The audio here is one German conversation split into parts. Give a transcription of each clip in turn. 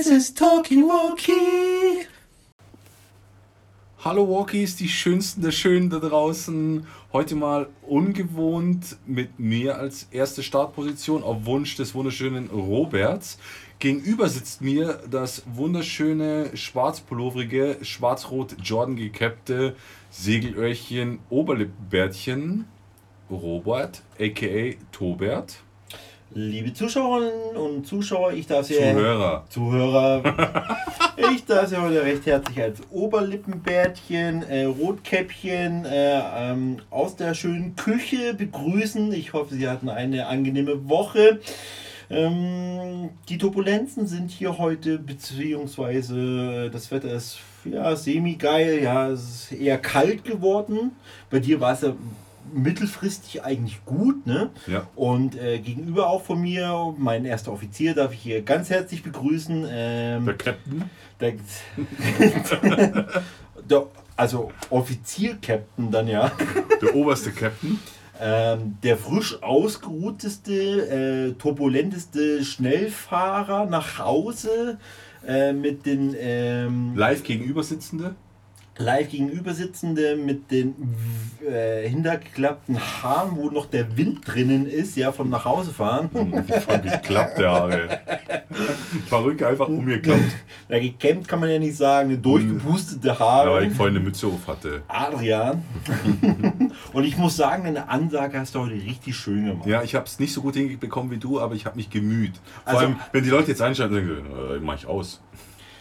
This is Talkie Walkie. Hallo Walkies, die schönsten der Schönen da draußen. Heute mal ungewohnt mit mir als erste Startposition auf Wunsch des wunderschönen Roberts. Gegenüber sitzt mir das wunderschöne schwarzpullovrige, schwarz-rot Jordan gekäppte Segelöhrchen Oberlippenbärtchen Robert, aka Tobert. Liebe Zuschauerinnen und Zuschauer, ich darf Sie Zuhörer. Zuhörer. ich darf Sie heute recht herzlich als Oberlippenbärtchen, äh, Rotkäppchen äh, ähm, aus der schönen Küche begrüßen. Ich hoffe, Sie hatten eine angenehme Woche. Ähm, die Turbulenzen sind hier heute, beziehungsweise das Wetter ist ja semi-geil, ja, es ist eher kalt geworden. Bei dir war es ja mittelfristig eigentlich gut. Ne? Ja. Und äh, gegenüber auch von mir, mein erster Offizier, darf ich hier ganz herzlich begrüßen. Ähm, Der Captain. der, der, also Offizier-Captain dann ja. Der oberste Captain. Ähm, der frisch ausgeruhteste, äh, turbulenteste Schnellfahrer nach Hause äh, mit den ähm, Live gegenüber sitzende. Live gegenüber sitzende mit den äh, hintergeklappten Haaren, wo noch der Wind drinnen ist, ja, vom nach Hause fahren. Von geklappte Haare. Verrückt einfach umgeklappt. Ja, gekämmt kann man ja nicht sagen, eine durchgepustete Ja, Haare. weil ich vorhin eine Mütze auf hatte. Adrian. Und ich muss sagen, eine Ansage hast du heute richtig schön gemacht. Ja, ich habe es nicht so gut hinbekommen wie du, aber ich habe mich gemüht. Vor Also- allem, wenn die Leute jetzt einschalten, denken, äh, mach ich aus.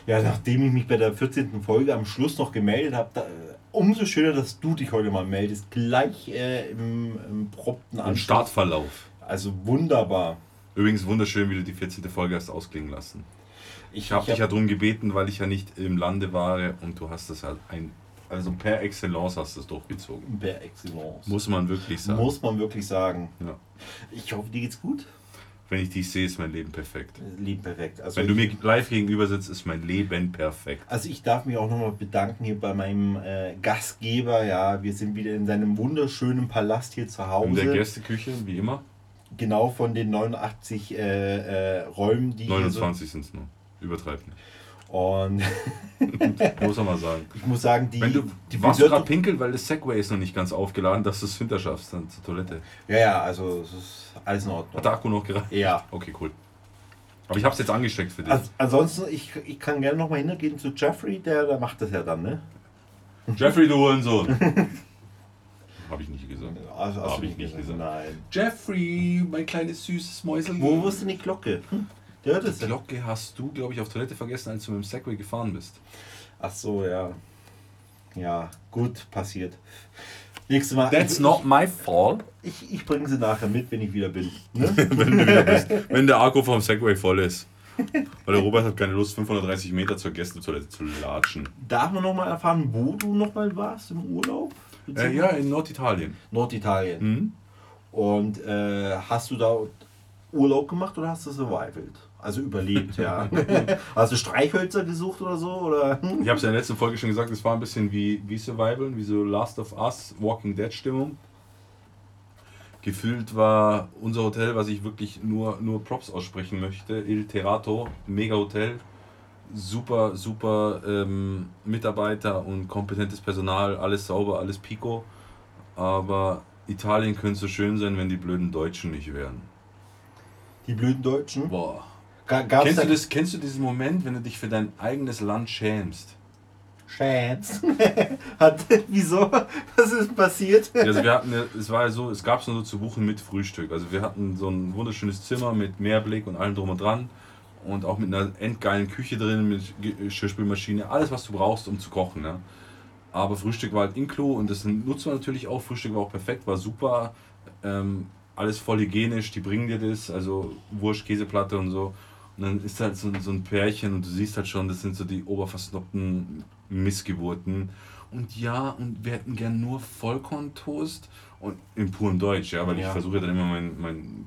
Ja, nachdem ich mich bei der 14. Folge am Schluss noch gemeldet habe, umso schöner, dass du dich heute mal meldest. Gleich äh, im, im prompten Anschluss. Startverlauf. Also wunderbar. Übrigens wunderschön, wie du die 14. Folge hast ausklingen lassen. Ich habe Ich dich hab- ja darum gebeten, weil ich ja nicht im Lande war und du hast das halt ein, also per Excellence hast du es durchgezogen. Per Excellence. Muss man wirklich sagen. Muss man wirklich sagen. Ja. Ich hoffe, dir geht's gut. Wenn ich dich sehe, ist mein Leben perfekt. Lieb perfekt. Also Wenn du mir live gegenüber sitzt, ist mein Leben perfekt. Also ich darf mich auch nochmal bedanken hier bei meinem äh, Gastgeber. Ja, wir sind wieder in seinem wunderschönen Palast hier zu Hause. In der Gästeküche, wie immer. Genau von den 89 äh, äh, Räumen, die hier 29 sind es nur. Übertreib nicht. Und Muss man mal sagen. ich muss sagen, die, Wenn du, die warst gerade pinkeln, weil das Segway ist noch nicht ganz aufgeladen, dass du es hinter schaffst, dann zur Toilette. Ja, ja, also es ist alles in Ordnung. Hat der Akku noch gereicht? Ja. Okay, cool. Aber ich habe es jetzt angesteckt für dich. Also, ansonsten, ich, ich kann gerne nochmal hingehen zu Jeffrey, der, der macht das ja dann, ne? Jeffrey, du Hurensohn. habe ich nicht gesagt. Also, Hab du ich nicht gesagt. Nein. Jeffrey, mein kleines süßes Mäusel. Wo, wo ist denn die Glocke? Hm? Der hört es Die. Glocke hast du, glaube ich, auf Toilette vergessen, als du mit dem Segway gefahren bist. Ach so, ja. Ja, gut, passiert. Nächstes Mal. That's ich, not my fault. Ich, ich bringe sie nachher mit, wenn ich wieder bin. Ne? Wenn du wieder bist. Wenn der Akku vom Segway voll ist. Weil der Robert hat keine Lust, 530 Meter zur Gästetoilette zu latschen. Darf man nochmal erfahren, wo du nochmal warst im Urlaub? Äh, ja, in Norditalien. Norditalien. Mhm. Und äh, hast du da Urlaub gemacht oder hast du survived? Also überlebt, ja. hast du Streichhölzer gesucht oder so? Oder? Ich habe es ja in der letzten Folge schon gesagt, es war ein bisschen wie, wie Survival, wie so Last of Us, Walking Dead Stimmung. Gefühlt war unser Hotel, was ich wirklich nur, nur Props aussprechen möchte, Il Terrato, mega Hotel, super, super ähm, Mitarbeiter und kompetentes Personal, alles sauber, alles pico. Aber Italien könnte so schön sein, wenn die blöden Deutschen nicht wären. Die blöden Deutschen? Boah. Kennst du, das, kennst du diesen Moment, wenn du dich für dein eigenes Land schämst? Chance. Hat, wieso? Was ist passiert? Ja, Also wir hatten, es war ja so, es gab es nur so zu buchen mit Frühstück. Also wir hatten so ein wunderschönes Zimmer mit Meerblick und allem drum und dran und auch mit einer endgeilen Küche drin, mit Ge- Geschirrspülmaschine, alles was du brauchst, um zu kochen. Ne? Aber Frühstück war halt inklu und das nutzt man natürlich auch. Frühstück war auch perfekt, war super, ähm, alles voll hygienisch, die bringen dir das, also Wurst, Käseplatte und so. Und dann ist halt so, so ein Pärchen und du siehst halt schon, das sind so die oberversnobten Missgeburten. Und ja, und wir hätten gern nur Vollkorntoast und in purem Deutsch, ja, weil ich Ja. versuche dann immer mein, mein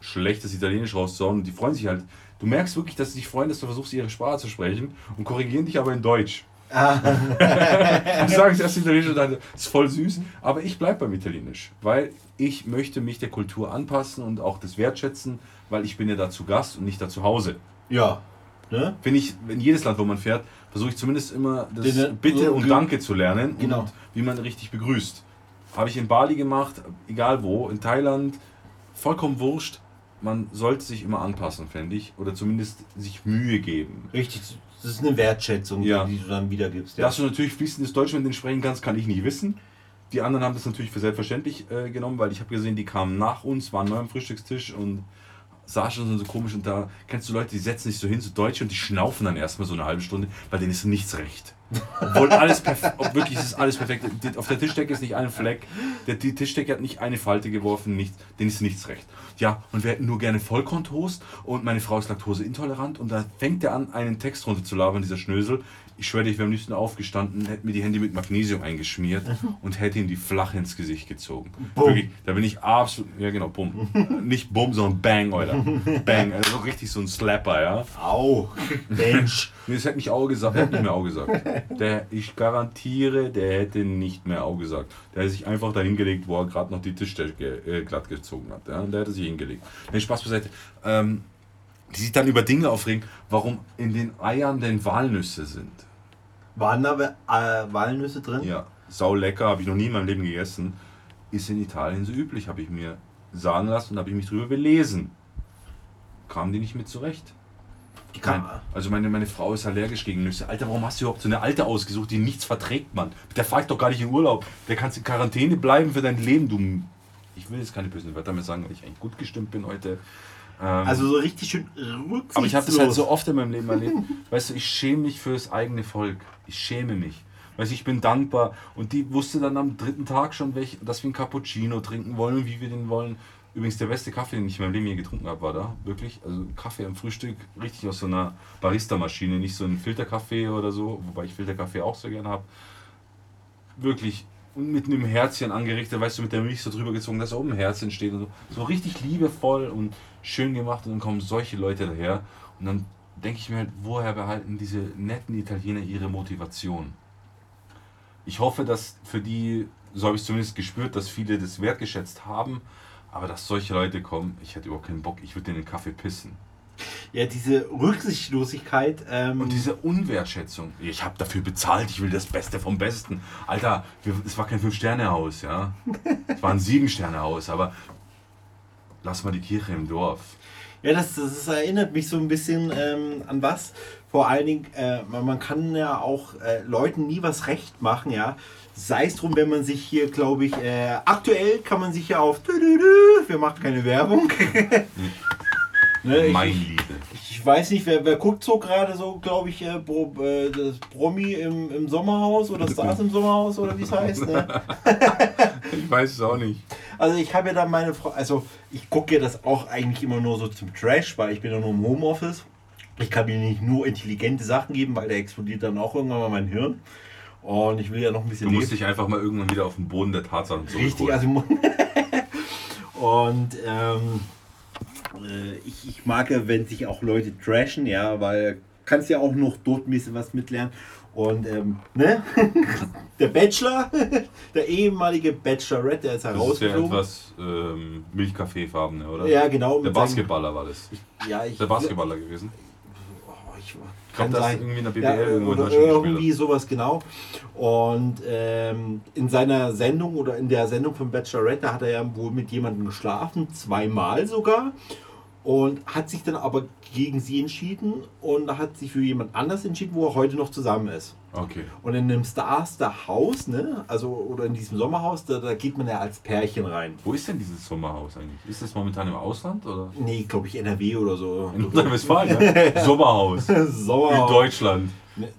schlechtes Italienisch rauszuhauen und die freuen sich halt. Du merkst wirklich, dass sie sich freuen, dass du versuchst, ihre Sprache zu sprechen und korrigieren dich aber in Deutsch. Ich sage es erst Italienisch und dann ist voll süß, aber ich bleibe beim Italienisch, weil ich möchte mich der Kultur anpassen und auch das wertschätzen, weil ich bin ja da zu Gast und nicht da zu Hause. Ja. Ne? Finde ich, in jedes Land, wo man fährt, versuche ich zumindest immer das Den- Bitte so und Danke zu lernen Genau. und wie man richtig begrüßt. Habe ich in Bali gemacht, egal wo, in Thailand, vollkommen wurscht. Man sollte sich immer anpassen, fände ich, oder zumindest sich Mühe geben. Richtig, das ist eine Wertschätzung, Ja. die du dann wiedergibst. Ja. Dass du natürlich fließendes Deutsch mit denen sprechen kannst, kann ich nicht wissen. Die anderen haben das natürlich für selbstverständlich äh, genommen, weil ich habe gesehen, die kamen nach uns, waren neu am Frühstückstisch und saßen schon so komisch und da kennst du Leute, die setzen sich so hin, so Deutsche und die schnaufen dann erstmal so eine halbe Stunde, bei denen ist nichts recht. Obwohl alles perfekt, wirklich ist alles perfekt. Auf der Tischdecke ist nicht ein Fleck, der, die Tischdecke hat nicht eine Falte geworfen, nichts, denen ist nichts recht. Ja, und wir hätten nur gerne Vollkorntoast und meine Frau ist laktoseintolerant und da fängt er an, einen Text runter zu labern, dieser Schnösel. Ich schwöre dir, ich wäre am liebsten aufgestanden, hätte mir die Hände mit Magnesium eingeschmiert und hätte ihm die flach ins Gesicht gezogen. Wirklich, da bin ich absolut, ja genau, bumm. Nicht bumm, sondern bang, Alter. Bang, also richtig so ein Slapper, ja. Au, Mensch. Nee, das hätte nicht Au gesagt, der hätte nicht mehr Au gesagt. Der, ich garantiere, der hätte nicht mehr Au gesagt. Der hätte sich einfach da hingelegt, wo er gerade noch die Tischdecke äh, glatt gezogen hat. Ja? Der hätte sich hingelegt. Nee, Spaß beiseite. Ähm, die sich dann über Dinge aufregen, warum in den Eiern denn Walnüsse sind. Waren da äh, Walnüsse drin? Ja, sau lecker, habe ich noch nie in meinem Leben gegessen. Ist in Italien so üblich, habe ich mir sagen lassen und habe ich mich drüber belesen. Kamen die nicht mit zurecht. Die Nein, also meine, meine Frau ist allergisch gegen Nüsse. Alter, warum hast du überhaupt so eine Alte ausgesucht, die nichts verträgt, Mann? Der fragt doch gar nicht in Urlaub. Der kannst in Quarantäne bleiben für dein Leben, du. Ich will jetzt keine bösen Wörter mehr sagen, weil ich eigentlich gut gestimmt bin heute. Ähm, Also so richtig schön rücksichtslos. aber ich habe das halt so oft in meinem Leben erlebt. Weißt du, ich schäme mich für das eigene Volk. Ich schäme mich. Weißt du, ich bin dankbar. Und die wusste dann am dritten Tag schon, dass wir einen Cappuccino trinken wollen und wie wir den wollen. Übrigens, der beste Kaffee, den ich in meinem Leben je getrunken habe, war da. Wirklich. Also Kaffee am Frühstück, richtig aus so einer Barista-Maschine. Nicht so ein Filterkaffee oder so, wobei ich Filterkaffee auch sehr gerne habe. Wirklich. Und mit einem Herzchen angerichtet, weißt du, mit der Milch so drüber gezogen, dass oben ein Herzchen steht und so. So richtig liebevoll und schön gemacht und dann kommen solche Leute daher und dann denke ich mir halt, woher behalten diese netten Italiener ihre Motivation? Ich hoffe, dass für die, so habe ich zumindest gespürt, dass viele das wertgeschätzt haben, aber dass solche Leute kommen, ich hätte überhaupt keinen Bock, ich würde in den Kaffee pissen. Ja, diese Rücksichtslosigkeit. Ähm, Und diese Unwertschätzung, ich habe dafür bezahlt, ich will das Beste vom Besten. Alter, es war kein Fünf-Sterne-Haus, ja. Es war ein Sieben-Sterne-Haus, aber lass mal die Kirche im Dorf. Ja, das, das, das erinnert mich so ein bisschen ähm, an was. Vor allen Dingen, äh, man, man kann ja auch äh, Leuten nie was recht machen, ja. Sei es drum, wenn man sich hier, glaube ich, äh, aktuell kann man sich ja auf. Wir machen keine Werbung. ne, ich, mein ich, Liebe. ich weiß nicht, wer, wer guckt so gerade so, glaube ich, äh, Bro, äh, das Promi im, im Sommerhaus oder Stars im Sommerhaus oder wie es heißt. Ne? Ich weiß es auch nicht. Also ich habe ja dann meine Frau, also ich gucke ja das auch eigentlich immer nur so zum Trash, weil ich bin ja nur im Homeoffice. Ich kann mir nicht nur intelligente Sachen geben, weil der explodiert dann auch irgendwann mal mein Hirn. Und ich will ja noch ein bisschen Du musst leben. dich einfach mal irgendwann wieder auf den Boden der Tatsachen zurückholen. Richtig, also und ähm, äh, ich, ich mag ja, wenn sich auch Leute trashen, ja, weil kannst ja auch noch dort ein bisschen was mitlernen. Und ähm, ne? der Bachelor, der ehemalige Bachelorette, der ist das ist ja herausgeflogen. etwas ähm, Milchkaffeefarbene, oder? Ja, genau. Der Basketballer war das. Ja, ich, Der Basketballer gewesen. Oh, ich, Ich kann glaube, das ist sein. irgendwie in der BBL Ja, in oder Deutschland irgendwie gespielt. sowas genau. Und ähm, in seiner Sendung oder in der Sendung von Bachelorette da hat er ja wohl mit jemandem geschlafen, zweimal sogar. Und hat sich dann aber gegen sie entschieden und hat sich für jemand anders entschieden, wo er heute noch zusammen ist. Okay. Und in dem Starster Haus, ne, also oder in diesem Sommerhaus, da, da geht man ja als Pärchen rein. Wo ist denn dieses Sommerhaus eigentlich? Ist das momentan im Ausland oder? Nee, glaube ich NRW oder so. In Nordrhein-Westfalen, ja? Sommerhaus. In Sommerhaus. Deutschland.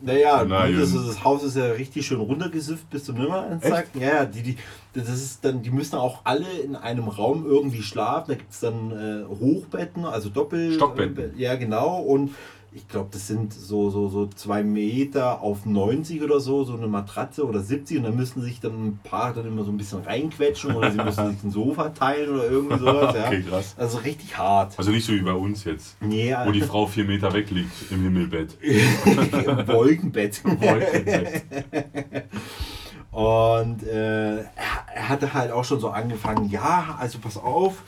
Naja, Na, gut, das, Haus ist ja richtig schön runtergesifft bis zum Nimmereinstag. Ja, ja, die, die, das ist dann, die müssen auch alle in einem Raum irgendwie schlafen. Da gibt es dann äh, Hochbetten, also Doppel. Stockbetten. Äh, ja, genau. Und ich glaube, das sind so, so, so zwei Meter auf 90 oder so, so eine Matratze oder 70. Und dann müssen sich dann ein paar dann immer so ein bisschen reinquetschen oder sie müssen sich ein Sofa teilen oder irgendwie sowas. Ja. Okay, krass. Also richtig hart. Also nicht so wie bei uns jetzt, Nee, wo die Frau vier Meter weg liegt im Himmelbett. im Wolkenbett. Wolkenbett. Und äh, er, er hatte halt auch schon so angefangen, ja, also pass auf,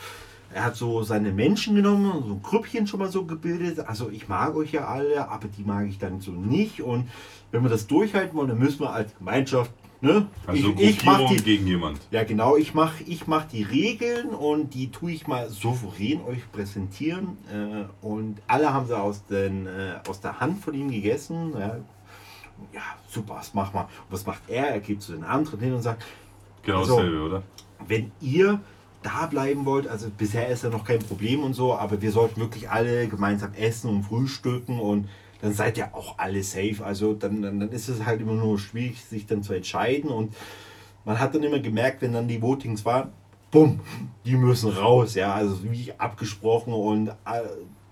Er hat so seine Menschen genommen und so ein Grüppchen schon mal so gebildet. Also ich mag euch ja alle, aber die mag ich dann so nicht. Und wenn wir das durchhalten wollen, dann müssen wir als Gemeinschaft Ne? Also ich, ich mach die, gegen jemand. Ja, genau. Ich mache ich mach die Regeln und die tue ich mal souverän euch präsentieren. Äh, und alle haben sie aus, den, äh, aus der Hand von ihm gegessen. Ja, ja super, was macht man? was macht er? Er geht zu den anderen hin und sagt: Genau also, dasselbe, oder? Wenn ihr da bleiben wollt, also bisher ist ja noch kein Problem und so, aber wir sollten wirklich alle gemeinsam essen und frühstücken und dann seid ihr auch alle safe. Also dann, dann, dann ist es halt immer nur schwierig, sich dann zu entscheiden. Und man hat dann immer gemerkt, wenn dann die Votings waren, bumm, die müssen raus. Ja, also wie abgesprochen und äh,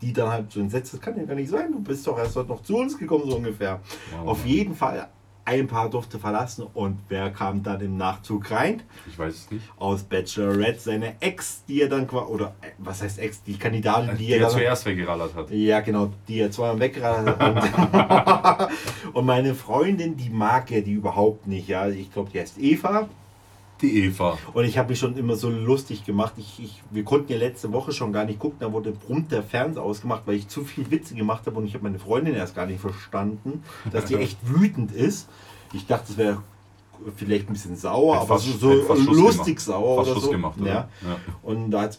die dann halt so entsetzt, das kann ja gar nicht sein, du bist doch erst noch zu uns gekommen, so ungefähr. Wow. Auf jeden Fall ein Paar durfte verlassen und wer kam dann im Nachzug rein? Ich weiß es nicht. Aus Bachelorette, seine Ex, die er dann quasi, oder äh, was heißt Ex, die Kandidatin, die, die er, er zuerst weggerallert hat. Ja, genau, die er zweimal weggerallert hat. und meine Freundin, die mag er die überhaupt nicht, ja. Ich glaube, die heißt Eva. Die Eva. Und ich habe mich schon immer so lustig gemacht. Ich, ich, wir konnten ja letzte Woche schon gar nicht gucken, da wurde prompt der Fernseher ausgemacht, weil ich zu viel Witze gemacht habe und ich habe meine Freundin erst gar nicht verstanden, dass die echt wütend ist. Ich dachte, es wäre vielleicht ein bisschen sauer, aber fast, so, lustig gemacht. sauer fast oder so. Gemacht, oder? Ja. ja. Und da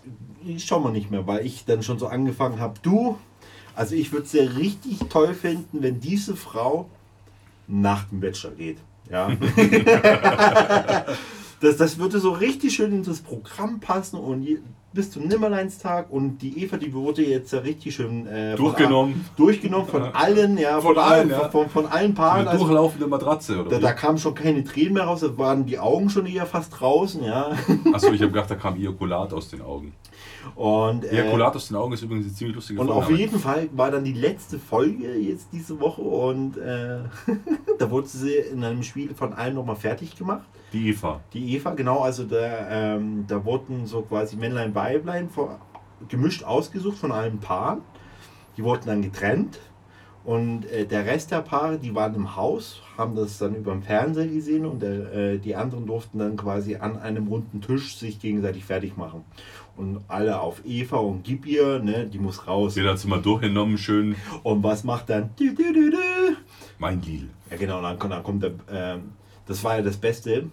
ich schau mal nicht mehr, weil ich dann schon so angefangen habe, du, also ich würde es ja richtig toll finden, wenn diese Frau nach dem Bachelor geht. Ja. Das, das würde so richtig schön in das Programm passen und bis zum Nimmerleinstag und die Eva, die wurde jetzt ja richtig schön äh, durchgenommen. Von, durchgenommen von allen, ja, von, von allen, ja. Von, von, allen Paaren. Eine also, durchlaufende Matratze, oder? Da, da kamen schon keine Tränen mehr raus, da waren die Augen schon eher fast draußen, ja. Achso, ich habe gedacht, da kam Ejakulat aus den Augen. Und, äh, Ejakulat aus den Augen ist übrigens eine ziemlich lustige Und Folge, auf jeden Fall war dann die letzte Folge jetzt diese Woche und äh, da wurde sie in einem Spiel von allen nochmal fertig gemacht. Die Eva. Die Eva, genau. Also da, ähm, da wurden so quasi Männlein, Weiblein vor, gemischt ausgesucht von allen Paaren. Die wurden dann getrennt. Und äh, der Rest der Paare, die waren im Haus, haben das dann über den Fernseher gesehen und der, äh, die anderen durften dann quasi an einem runden Tisch sich gegenseitig fertig machen. Und alle auf Eva und gib ihr, ne, die muss raus. Jeder hat sie mal durchgenommen, schön. Und was macht dann? Mein Lil. Ja genau, dann, dann kommt der, äh, das war ja das Beste äh,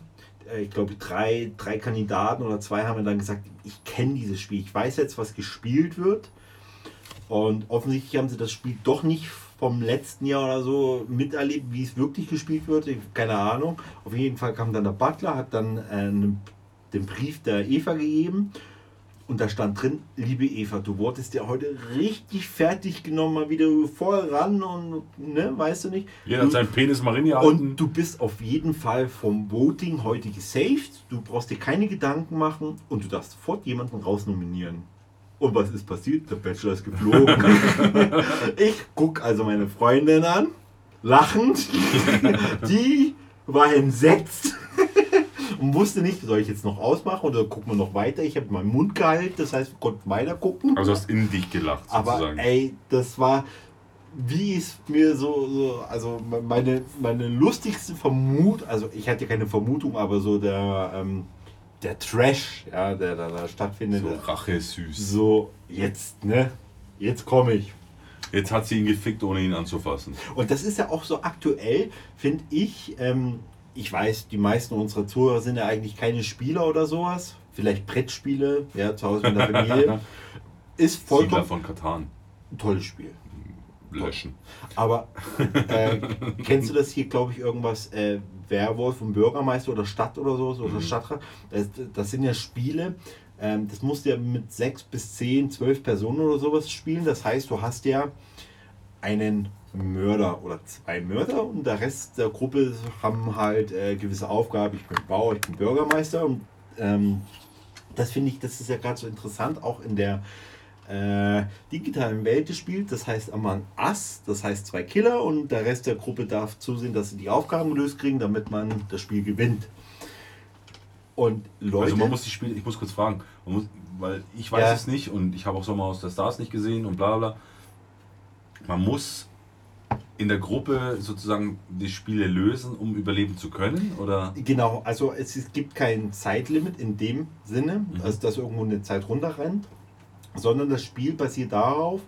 ich glaube, drei, drei Kandidaten oder zwei haben dann gesagt, ich kenne dieses Spiel, ich weiß jetzt, was gespielt wird. Und offensichtlich haben sie das Spiel doch nicht vom letzten Jahr oder so miterlebt, wie es wirklich gespielt wird. Keine Ahnung. Auf jeden Fall kam dann der Butler, hat dann äh, den Brief der Eva gegeben und da stand drin, liebe Eva, du wurdest ja heute richtig fertig genommen, mal wieder voll ran und, ne, weißt du nicht. Jeder hat seinen Penis mal reingehalten. Und du bist auf jeden Fall vom Voting heute gesaved. Du brauchst dir keine Gedanken machen und du darfst sofort jemanden rausnominieren. Und was ist passiert? Der Bachelor ist geflogen. ich gucke also meine Freundin an, lachend. Die war entsetzt und wusste nicht, soll ich jetzt noch ausmachen oder gucken wir noch weiter. Ich habe meinen Mund gehalten, das heißt, wir konnten weiter gucken. Also hast in dich gelacht sozusagen. Aber ey, das war, wie es mir so, so, also meine, meine lustigste Vermutung, also ich hatte keine Vermutung, aber so der, ähm, der Trash, ja, der da stattfindet. So Rache süß. So, jetzt, ne? Jetzt komme ich. Jetzt hat sie ihn gefickt, ohne ihn anzufassen. Und das ist ja auch so aktuell, finde ich. Ähm, ich weiß, die meisten unserer Zuhörer sind ja eigentlich keine Spieler oder sowas. Vielleicht Brettspiele, ja, zu Hause mit der Familie. Ist vollkommen. Siedler von Katan. Ein tolles Spiel. Löschen. Aber äh, kennst du das hier, glaube ich, irgendwas äh, Werwolf und Bürgermeister oder Stadt oder so, oder mhm. Stadtrat? Das, das, sind ja Spiele, ähm, das musst du ja mit sechs bis zehn, zwölf Personen oder sowas spielen. Das heißt, du hast ja einen Mörder oder zwei Mörder und der Rest der Gruppe haben halt äh, gewisse Aufgaben. Ich bin Bauer, ich bin Bürgermeister und ähm, das finde ich, das ist ja gerade so interessant, auch in der äh, digitalen Welt des Spiels. Das heißt Among Us, das heißt zwei Killer und der Rest der Gruppe darf zusehen, dass sie die Aufgaben gelöst kriegen, damit man das Spiel gewinnt. Und Leute. Also man muss die Spiele, ich muss kurz fragen, muss, weil ich weiß ja. es nicht und ich habe auch Sommer aus der Stars nicht gesehen und bla bla. Man muss in der Gruppe sozusagen die Spiele lösen, um überleben zu können? Oder? Genau, also es, es gibt kein Zeitlimit in dem Sinne, mhm. also dass irgendwo eine Zeit runterrennt. sondern das Spiel basiert darauf,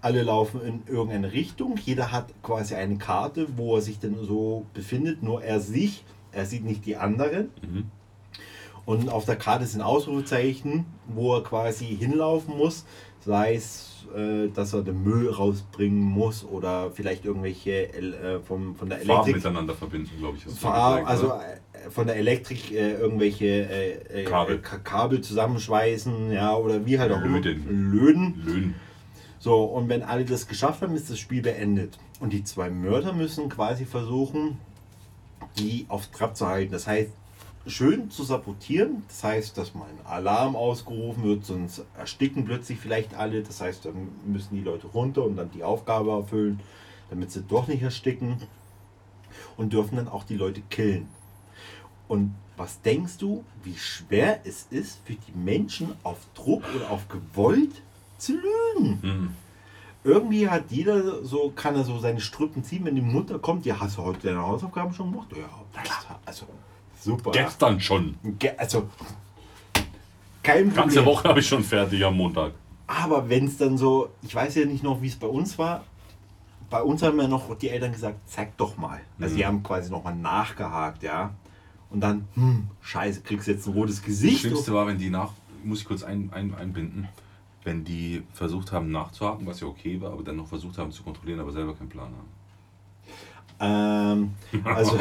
alle laufen in irgendeine Richtung, jeder hat quasi eine Karte, wo er sich denn so befindet, nur er sich, er sieht nicht die anderen. Mhm. Und auf der Karte sind Ausrufezeichen, wo er quasi hinlaufen muss, sei es, äh, dass er den Müll rausbringen muss oder vielleicht irgendwelche äh, vom, von der Farben Elektrik. miteinander verbinden, glaube ich. Farb, gesagt, also oder? äh, von der Elektrik äh, irgendwelche äh, äh, Kabel. Ka- Kabel zusammenschweißen, ja, oder wie halt auch. Löten. Löden. Löhnen. So, und wenn alle das geschafft haben, ist das Spiel beendet. Und die zwei Mörder müssen quasi versuchen, die auf Trab zu halten. Das heißt, schön zu sabotieren. Das heißt, dass mal ein Alarm ausgerufen wird, sonst ersticken plötzlich vielleicht alle. Das heißt, dann müssen die Leute runter und dann die Aufgabe erfüllen, damit sie doch nicht ersticken. Und dürfen dann auch die Leute killen. Und was denkst du, wie schwer es ist für die Menschen auf Druck oder auf gewollt zu lügen? Mhm. Irgendwie hat jeder so, kann er so seine Strüppen ziehen, wenn die Mutter kommt. Ja, hast du heute deine Hausaufgaben schon gemacht? Ja, das, also super. Gestern schon. Ge- Also kein Ganze Problem. Woche habe ich schon fertig am Montag. Aber wenn es dann so, ich weiß ja nicht noch, wie es bei uns war. Bei uns haben ja noch die Eltern gesagt, zeig doch mal. Also Mhm. die haben quasi nochmal nachgehakt, ja. Und dann, hm, scheiße, kriegst jetzt ein rotes Das Gesicht. Schlimmste war, wenn die nach, muss ich kurz ein, ein, einbinden, wenn die versucht haben nachzuhaken, was ja okay war, aber dann noch versucht haben zu kontrollieren, aber selber keinen Plan haben. Ähm, also,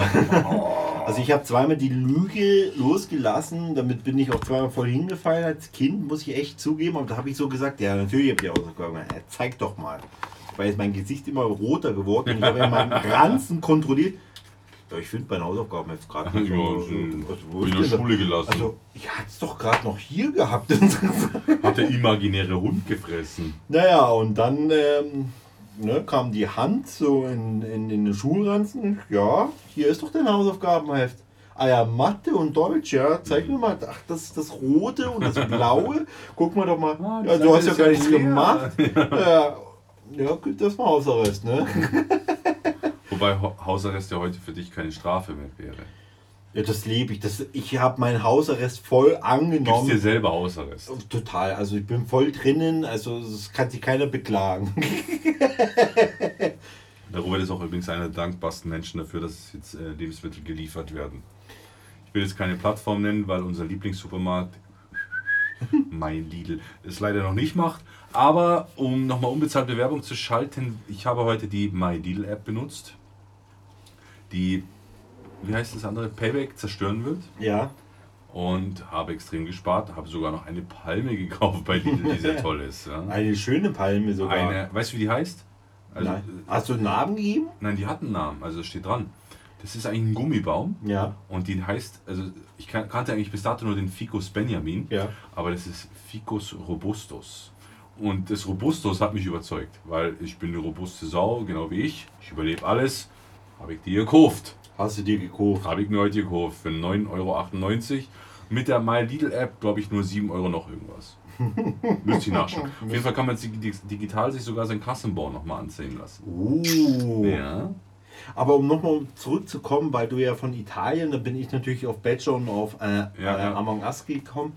also ich habe zweimal die Lüge losgelassen, damit bin ich auch zweimal voll hingefallen als Kind, muss ich echt zugeben. Aber da habe ich so gesagt, ja natürlich habe ich Hausaufgaben gemacht. Ja, zeig doch mal. Weil ist mein Gesicht immer roter geworden und ich habe ja meinen Ranzen kontrolliert. Ja, ich finde meine Hausaufgaben jetzt gerade nicht. Ja, so- so also, in der? Schule gelassen. Also, ich hatte es doch gerade noch hier gehabt. Hat der imaginäre Hund gefressen. Naja, und dann ähm, ne, kam die Hand so in, in, in den Schulranzen. Ja, hier ist doch dein Hausaufgabenheft. Ah ja, Mathe und Deutsch, ja. Zeig mir mal. Ach, das ist das Rote und das Blaue. Guck mal doch mal. Ah, ja, du hast ja gar nichts ja gemacht. Ja, ja, gut, das war Hausarrest, ne? Wobei Hausarrest ja heute für dich keine Strafe mehr wäre. Ja, das lebe ich. Das, ich habe meinen Hausarrest voll Gibst dir angenommen. selber Hausarrest. Total. Also ich bin voll drinnen. Also das kann sich keiner beklagen. Der Robert ist auch übrigens einer der dankbarsten Menschen dafür, dass jetzt äh, Lebensmittel geliefert werden. Ich will jetzt keine Plattform nennen, weil unser Lieblingssupermarkt, mein Lidl, es leider noch nicht macht. Aber um nochmal unbezahlte Werbung zu schalten, ich habe heute die My Lidl App benutzt, die, wie heißt das andere, Payback zerstören wird. Ja. Und habe extrem gespart, habe sogar noch eine Palme gekauft bei Lidl, die sehr toll ist. Ja. Eine schöne Palme sogar. Eine, weißt du, wie die heißt? Also, Nein. Hast du einen Namen gegeben? Nein, die hat einen Namen, also es steht dran. Das ist eigentlich ein Gummibaum Ja. und die heißt, also ich kan- kannte eigentlich bis dato nur den Ficus Benjamin, Ja. aber das ist Ficus robustus. Und das Robustus hat mich überzeugt, weil ich bin eine robuste Sau, genau wie ich. Ich überlebe alles. Habe ich dir gekauft. Hast du dir gekauft? Habe ich mir heute gekauft für 9,98 Euro. Mit der My Lidl App, glaube ich, nur 7 Euro noch irgendwas. Müsste ich nachschauen. Auf jeden Fall kann man jetzt dig- digital sich sogar seinen Kassenbon nochmal ansehen lassen. Uh. Ja. Aber um nochmal zurückzukommen, weil du ja von Italien, da bin ich natürlich auf Badger und auf äh, Ja, äh, ja. Among Us gekommen.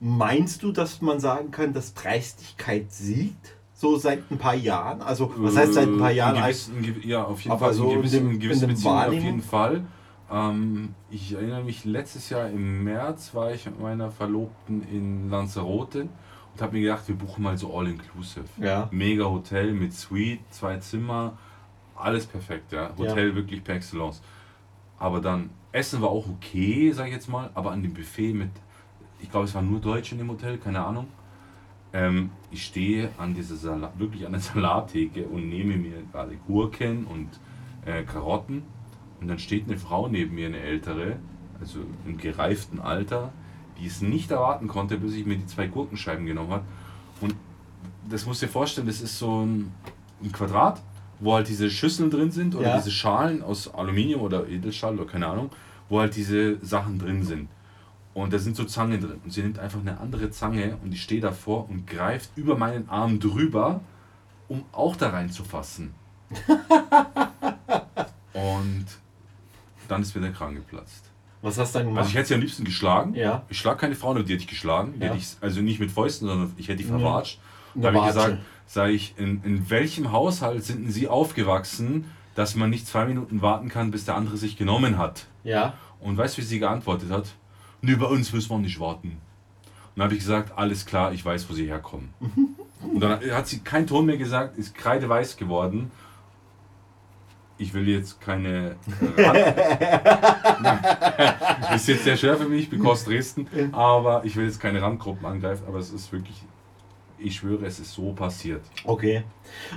Meinst du, dass man sagen kann, dass Dreistigkeit siegt? So seit ein paar Jahren? Also, was heißt seit ein paar Jahren? Äh, In Als, gewissen, ja, auf jeden Fall. so in in gewissen, in gewissen in auf jeden Fall. Ähm, ich erinnere mich, letztes Jahr im März war ich mit meiner Verlobten in Lanzarote und habe mir gedacht, wir buchen mal so All-Inclusive. ja. Mega Hotel mit Suite, zwei Zimmer, alles perfekt, ja. Hotel wirklich per Excellence. Aber dann, Essen war auch okay, sag ich jetzt mal, aber an dem Buffet mit, ich glaube, es waren nur Deutsche in dem Hotel, keine Ahnung. Ähm, ich stehe an dieser Salat, wirklich an der Salattheke und nehme mir gerade Gurken und äh, Karotten. Und dann steht eine Frau neben mir, eine ältere, also im gereiften Alter, die es nicht erwarten konnte, bis ich mir die zwei Gurkenscheiben genommen habe. Und das musst du dir vorstellen, das ist so ein, ein Quadrat, wo halt diese Schüsseln drin sind oder Ja. diese Schalen aus Aluminium oder Edelstahl oder keine Ahnung, wo halt diese Sachen drin sind. Und da sind so Zangen drin. Und sie nimmt einfach eine andere Zange und ich stehe davor und greift über meinen Arm drüber, um auch da reinzufassen. und dann ist mir der Kragen geplatzt. Was hast du dann gemacht? Also ich hätte sie am liebsten geschlagen. Ja. Ich schlage keine Frauen, die hätte ich geschlagen. Ja. hätte ich, also nicht mit Fäusten, sondern ich hätte die verwatscht. Eine Da habe ich gesagt, sage ich, in, in welchem Haushalt sind denn Sie aufgewachsen, dass man nicht zwei Minuten warten kann, bis der andere sich genommen hat? ja. Und weißt du, wie sie geantwortet hat? Nö, bei uns müssen wir nicht warten. Und dann habe ich gesagt, alles klar, ich weiß, wo sie herkommen. Und dann hat sie keinen Ton mehr gesagt, ist kreideweiß geworden. Ich will jetzt keine. Äh, Rand ist jetzt sehr schwer für mich, because Dresden, aber ich will jetzt keine Randgruppen angreifen, aber es ist wirklich, ich schwöre, es ist so passiert. Okay.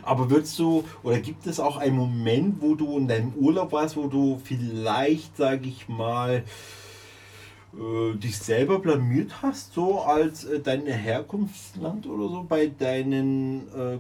Aber würdest du, oder gibt es auch einen Moment, wo du in deinem Urlaub warst, wo du vielleicht, sage ich mal, äh, dich selber blamiert hast, so als äh, dein Herkunftsland oder so, bei deinen äh,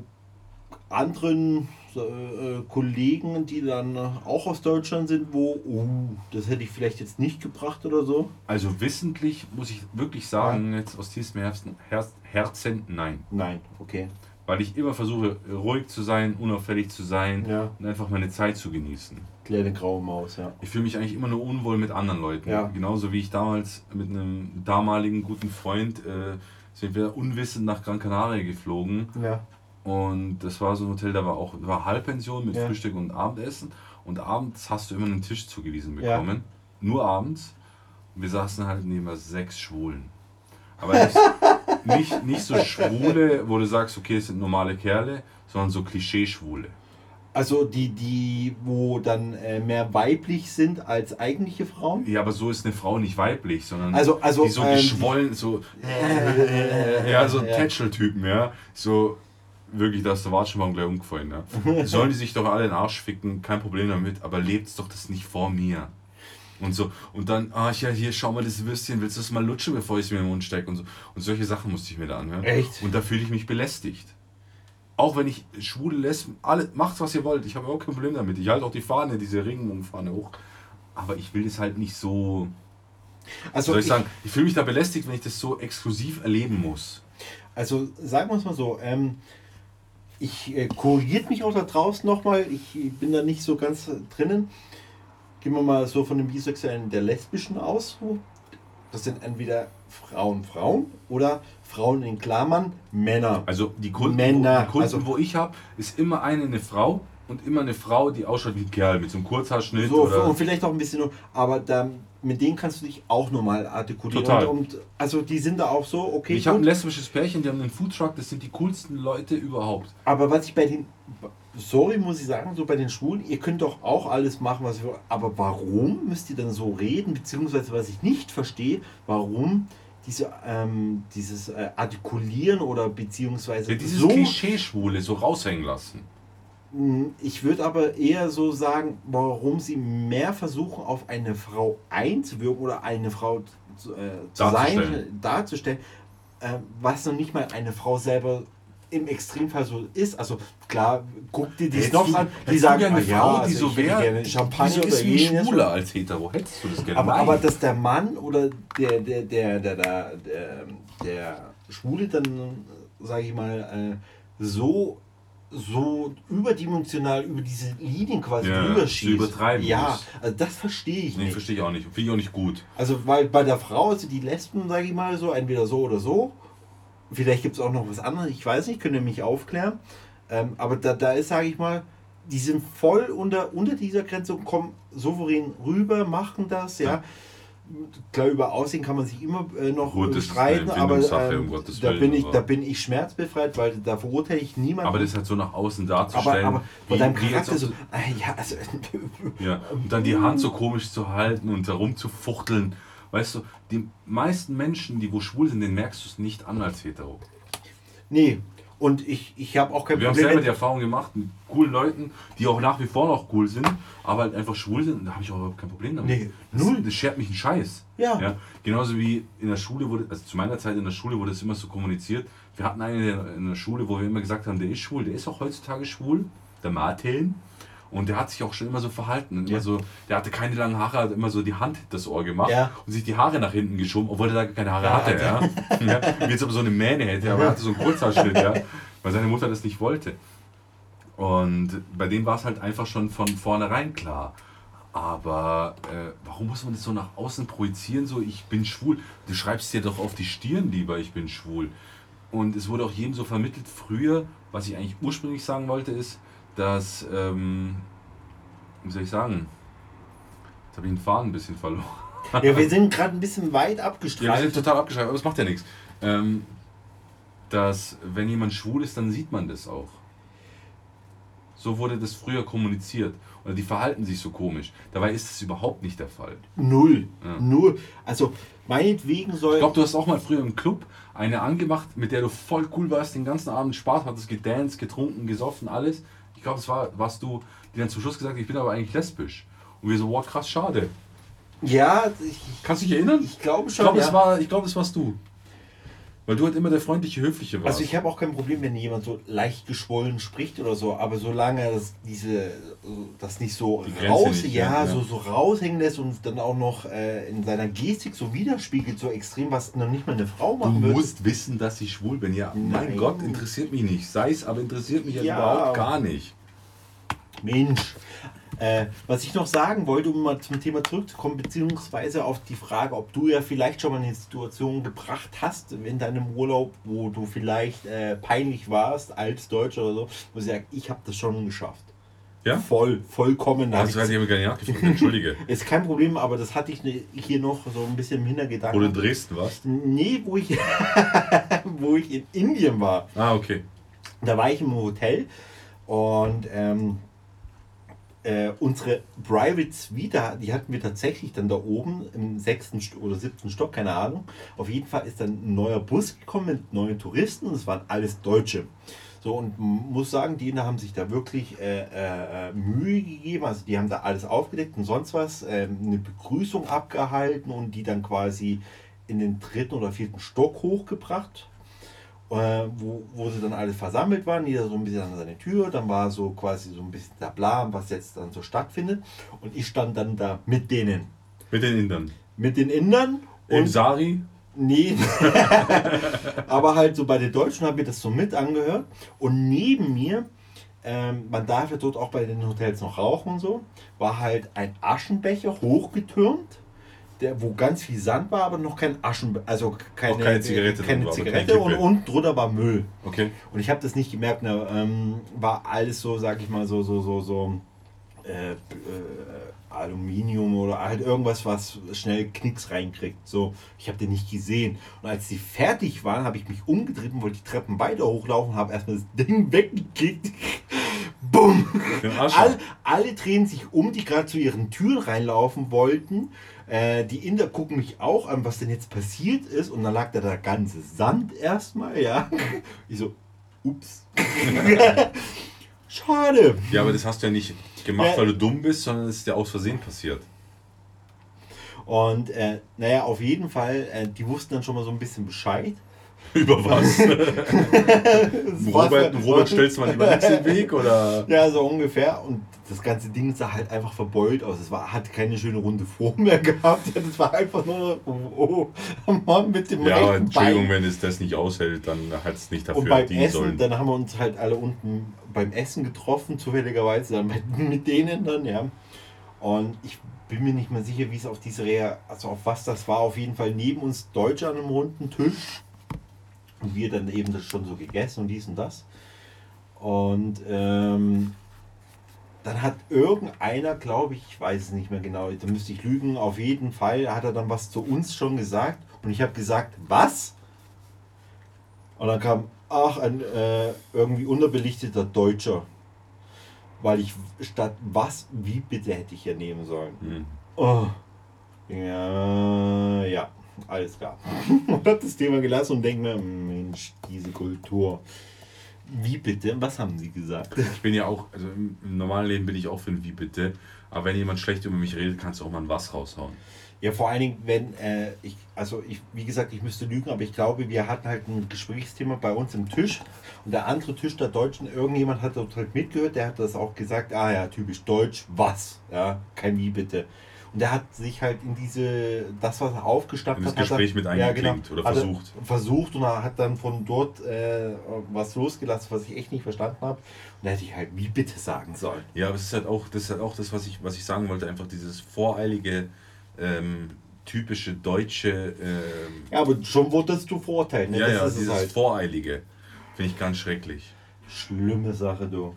anderen so, äh, Kollegen, die dann äh, auch aus Deutschland sind, wo, oh, das hätte ich vielleicht jetzt nicht gebracht oder so? Also wissentlich muss ich wirklich sagen, jetzt aus tiefstem Herzen, Herz, Herzen, nein. Nein, okay. Weil ich immer versuche, ruhig zu sein, unauffällig zu sein Ja. und einfach meine Zeit zu genießen. Kleine graue Maus, ja. Ich fühle mich eigentlich immer nur unwohl mit anderen Leuten. Ja. Genauso wie ich damals mit einem damaligen guten Freund äh, sind wir unwissend nach Gran Canaria geflogen. Ja. Und das war so ein Hotel, da war auch war Halbpension mit Ja. Frühstück und Abendessen. Und abends hast du immer einen Tisch zugewiesen Ja. bekommen. Nur abends. Wir saßen halt neben sechs Schwulen. Aber nicht, nicht so Schwule, wo du sagst, okay, es sind normale Kerle, sondern so Klischee-Schwule. Also die, die, wo dann äh, mehr weiblich sind als eigentliche Frauen? Ja, aber so ist eine Frau nicht weiblich, sondern Also- also, die so ähm, geschwollen, so ja, so Tätschel-Typen, ja. So wirklich, da ist der Watschenbaum gleich umgefallen, ja. Sollen die sich doch alle in den Arsch ficken, kein Problem damit, aber lebt's doch das nicht vor mir. Und so, und dann, ah, ja, hier, schau mal das Würstchen, willst du das mal lutschen, bevor ich es mir in den Mund stecke? Und so. Und solche Sachen musste ich mir da anhören. Echt? Und da fühle ich mich belästigt. Auch wenn ich schwule Lesben, alle, macht was ihr wollt, ich habe überhaupt kein Problem damit. Ich halte auch die Fahne, diese Regenbogenfahne hoch. Aber ich will das halt nicht so, Also soll ich sagen, ich fühle mich da belästigt, wenn ich das so exklusiv erleben muss. Also sagen wir es mal so, ähm, ich äh, korrigiert mich auch da draußen nochmal, ich bin da nicht so ganz drinnen. Gehen wir mal so von dem Bisexuellen der Lesbischen aus. Das sind entweder Frauen Frauen oder Frauen in Klammern Männer. Also die Kunden, Männer, wo, die Kunden also- wo ich habe, ist immer eine eine Frau und immer eine Frau, die ausschaut wie ein Kerl mit so einem Kurzhaarschnitt So, oder und vielleicht auch ein bisschen, nur- aber da, mit denen kannst du dich auch normal artikulieren. Total. Und, und also die sind da auch so, okay. ich habe ein lesbisches Pärchen, die haben einen Foodtruck, das sind die coolsten Leute überhaupt. Aber was ich bei den, sorry, muss ich sagen, so bei den Schwulen, ihr könnt doch auch alles machen, was ihr wollt. Aber warum müsst ihr dann so reden? Beziehungsweise, was ich nicht verstehe, warum diese, ähm, dieses äh, Artikulieren oder beziehungsweise Ja, dieses so. Klischee-Schwule so raushängen lassen. Mm, Ich würde aber eher so sagen, warum sie mehr versuchen, auf eine Frau einzuwirken oder eine Frau zu, äh, zu Darzustellen. sein, darzustellen, äh, was noch nicht mal eine Frau selber im Extremfall so ist. Also klar, guck dir die Hättest du- an, die sagen, eine ah, ja, Frau, die also so wäre, gerne die Champagner so ist wie. Schwuler als Hetero. Hättest du das gerne? Aber, aber dass der Mann oder der, der, der, der, der, der, Schwule dann, sage ich mal, äh, so, so überdimensional über diese Linien quasi Ja, drüber schießt. übertreiben Ja, also das verstehe ich Nee, nicht. verstehe ich auch nicht. Finde ich auch nicht gut. Also weil bei der Frau, also die Lesben, sage ich mal so, entweder so oder so. Vielleicht gibt es auch noch was anderes, ich weiß nicht, könnt ihr mich aufklären. Ähm, aber da, da ist, sage ich mal, die sind voll unter, unter dieser Grenze und kommen souverän rüber, machen das, ja. Ja. Klar, über Aussehen kann man sich immer äh, noch Gut, äh, ist streiten, aber ähm, um da, bin ich, aber- da bin ich schmerzbefreit, weil da verurteile ich niemanden. Aber das halt so nach außen aber, darzustellen. aber von wie- deinem Charakter so, ah, ja, also, Ja, und dann die Hand so komisch zu halten und herumzufuchteln. Weißt du, die meisten Menschen, die wo schwul sind, den merkst du es nicht an als hetero. nee. Und ich, ich habe auch kein Wir haben Problem selber die Erfahrung gemacht mit coolen Leuten, die auch nach wie vor noch cool sind, aber halt einfach schwul sind. Da habe ich auch überhaupt kein Problem damit. Nee, das, null. das schert mich einen Scheiß. Ja. Genauso wie in der Schule wurde, also zu meiner Zeit in der Schule wurde es immer so kommuniziert. Wir hatten einen in- in der Schule, wo wir immer gesagt haben, der ist schwul, der ist auch heutzutage schwul, der Martin. Und der hat sich auch schon immer so verhalten. Und Ja. immer so, der hatte keine langen Haare, hat immer so die Hand das Ohr gemacht Ja. und sich die Haare nach hinten geschoben, obwohl er da keine Haare hatte. Ja. Ja. Wie jetzt aber so eine Mähne hätte, aber er hatte so einen Kurzhaarschnitt, ja, weil seine Mutter das nicht wollte. Und bei dem war es halt einfach schon von vornherein klar. Aber äh, warum muss man das so nach außen projizieren? So, ich bin schwul. Du schreibst dir doch auf die Stirn lieber, ich bin schwul. Und es wurde auch jedem so vermittelt früher, was ich eigentlich ursprünglich sagen wollte, ist, dass, ähm, wie soll ich sagen, jetzt habe ich den Faden ein bisschen verloren. Ja, wir sind gerade ein bisschen weit Ja, wir abgestreift. sind total abgeschrieben, aber das macht ja nichts. Ähm, dass, wenn jemand schwul ist, dann sieht man das auch. So wurde das früher kommuniziert. Oder die verhalten sich so komisch. Dabei ist es überhaupt nicht der Fall. Null. Ja. Null. Also meinetwegen soll. Ich glaube, du hast auch mal früher im Club eine angemacht, mit der du voll cool warst, den ganzen Abend Spaß hattest, gedanced, getrunken, gesoffen, alles. Ich glaube, das war, warst du, die dann zum Schluss gesagt, ich bin aber eigentlich lesbisch. Und wir so, wow, krass, schade. ja, ich, Kannst du dich erinnern? ich glaube Ich schon. glaube, ja. das, war, ich glaub, das warst du. Weil du halt immer der freundliche, höfliche warst. Also ich habe auch kein Problem, wenn jemand so leicht geschwollen spricht oder so, aber solange das diese das nicht so raus, nicht, ja, ja, so so raushängen lässt und dann auch noch äh, in seiner Gestik so widerspiegelt, so extrem, was noch nicht mal eine Frau Du machen würde. musst wissen, dass ich schwul bin. Ja, mein Nein. Gott, interessiert mich nicht. Sei es, aber interessiert mich ja Ja. überhaupt gar nicht. Mensch. Äh, was ich noch sagen wollte, um mal zum Thema zurückzukommen, beziehungsweise auf die Frage, ob du ja vielleicht schon mal eine Situation gebracht hast in deinem Urlaub, wo du vielleicht äh, peinlich warst als Deutscher oder so, wo du sagst, ich habe das schon geschafft. Ja? Voll, vollkommen. Das weiß ich aber gar nicht nachgefragt. Entschuldige. Ist kein Problem, aber das hatte ich ne- hier noch so ein bisschen im Wo du in Hintergedanken. Dresden warst? Nee, wo ich, wo ich in Indien war. Ah, okay. Da war ich im Hotel und ähm, äh, unsere Private Suite, die hatten wir tatsächlich dann da oben im sechsten St- oder siebten Stock, keine Ahnung. Auf jeden Fall ist dann ein neuer Bus gekommen mit neuen Touristen und es waren alles Deutsche. So und muss sagen, die haben sich da wirklich äh, äh, Mühe gegeben. Also die haben da alles aufgedeckt und sonst was, ähm, eine Begrüßung abgehalten und die dann quasi in den dritten oder vierten Stock hochgebracht wo, wo sie dann alle versammelt waren, jeder so ein bisschen an seine Tür, dann war so quasi so ein bisschen der Plan, was jetzt dann so stattfindet. Und ich stand dann da mit denen, Mit den Indern. mit den Indern Im und Sari? nee, aber halt so bei den Deutschen habe ich das so mit angehört. Und neben mir, ähm, man darf ja dort auch bei den Hotels noch rauchen und so, war halt ein Aschenbecher hochgetürmt. Der, wo ganz viel Sand war, aber noch kein Aschen, also keine, keine Zigarette keine war, Zigarette und Kippe. unten drunter war Müll. Okay. Und ich habe das nicht gemerkt, ne, ähm, war alles so, sag ich mal, so, so, so, so äh, äh, Aluminium oder halt irgendwas, was schnell Knicks reinkriegt. So, ich habe den nicht gesehen. Und als die fertig waren, habe ich mich umgedreht und wollte die Treppen weiter hochlaufen, habe erstmal das Ding weggekickt. Bumm! All, alle drehen sich um, die gerade zu ihren Türen reinlaufen wollten. Äh, die Inder gucken mich auch an, was denn jetzt passiert ist. Und dann lag da der ganze Sand erstmal, ja. Ich so, ups. Schade. Ja, aber das hast du ja nicht gemacht, Ja. weil du dumm bist, sondern es ist ja aus Versehen passiert. Und äh, naja, auf jeden Fall, äh, die wussten dann schon mal so ein bisschen Bescheid. Über was? Robert, Robert stellst du mal lieber nichts im Weg oder? Ja, so ungefähr. Und das ganze Ding sah halt einfach verbeult aus. Es war, hat keine schöne runde Form mehr gehabt. Das war einfach nur, oh, oh Mann, mit dem Ja, Entschuldigung, Bein. wenn es das nicht aushält, dann hat es nicht Und dafür beim Essen, sollen. dann haben wir uns halt alle unten beim Essen getroffen, zufälligerweise dann mit, mit denen dann, ja. Und ich bin mir nicht mehr sicher, wie es auf diese Rea, also auf was das war. Auf jeden Fall neben uns Deutsche an einem runden Tisch. Und wir dann eben das schon so gegessen und dies und das. Und ähm, dann hat irgendeiner, glaube ich, ich weiß es nicht mehr genau, da müsste ich lügen, auf jeden Fall hat er dann was zu uns schon gesagt. Und ich habe gesagt, was? Und dann kam, ach, ein äh, irgendwie unterbelichteter Deutscher. Weil ich statt was, wie bitte hätte ich ja nehmen sollen. Hm. Oh. Ja, ja, alles klar. Und hab das Thema gelassen und denke mir, Mensch, diese Kultur. Wie bitte? Was haben Sie gesagt? Ich bin ja auch, also im, im normalen Leben bin ich auch für ein Wie bitte. Aber wenn jemand schlecht über mich redet, kannst du auch mal ein Was raushauen. Ja, vor allen Dingen, wenn äh, ich, also ich, wie gesagt, ich müsste lügen, aber ich glaube, wir hatten halt ein Gesprächsthema bei uns im Tisch und der andere Tisch der Deutschen, irgendjemand hat dort halt mitgehört, der hat das auch gesagt, ah ja, typisch deutsch, was? Ja, kein Wie bitte. Und der hat sich halt in diese, das, was er aufgeschnappt In das hat, hat Gespräch er, mit ja, genau, eingeklinkt oder hat er versucht. Versucht und er hat dann von dort äh, was losgelassen, was ich echt nicht verstanden habe. Und da hätte ich halt wie bitte sagen sollen. Ja, aber es ist halt auch das, ist halt auch das was, ich, was ich sagen wollte, einfach dieses voreilige, ähm, typische deutsche. Ähm, Ja, aber schon wurdest du verurteilt. Ne? ja, das ja, dieses halt. voreilige finde ich ganz schrecklich. Schlimme Sache, du.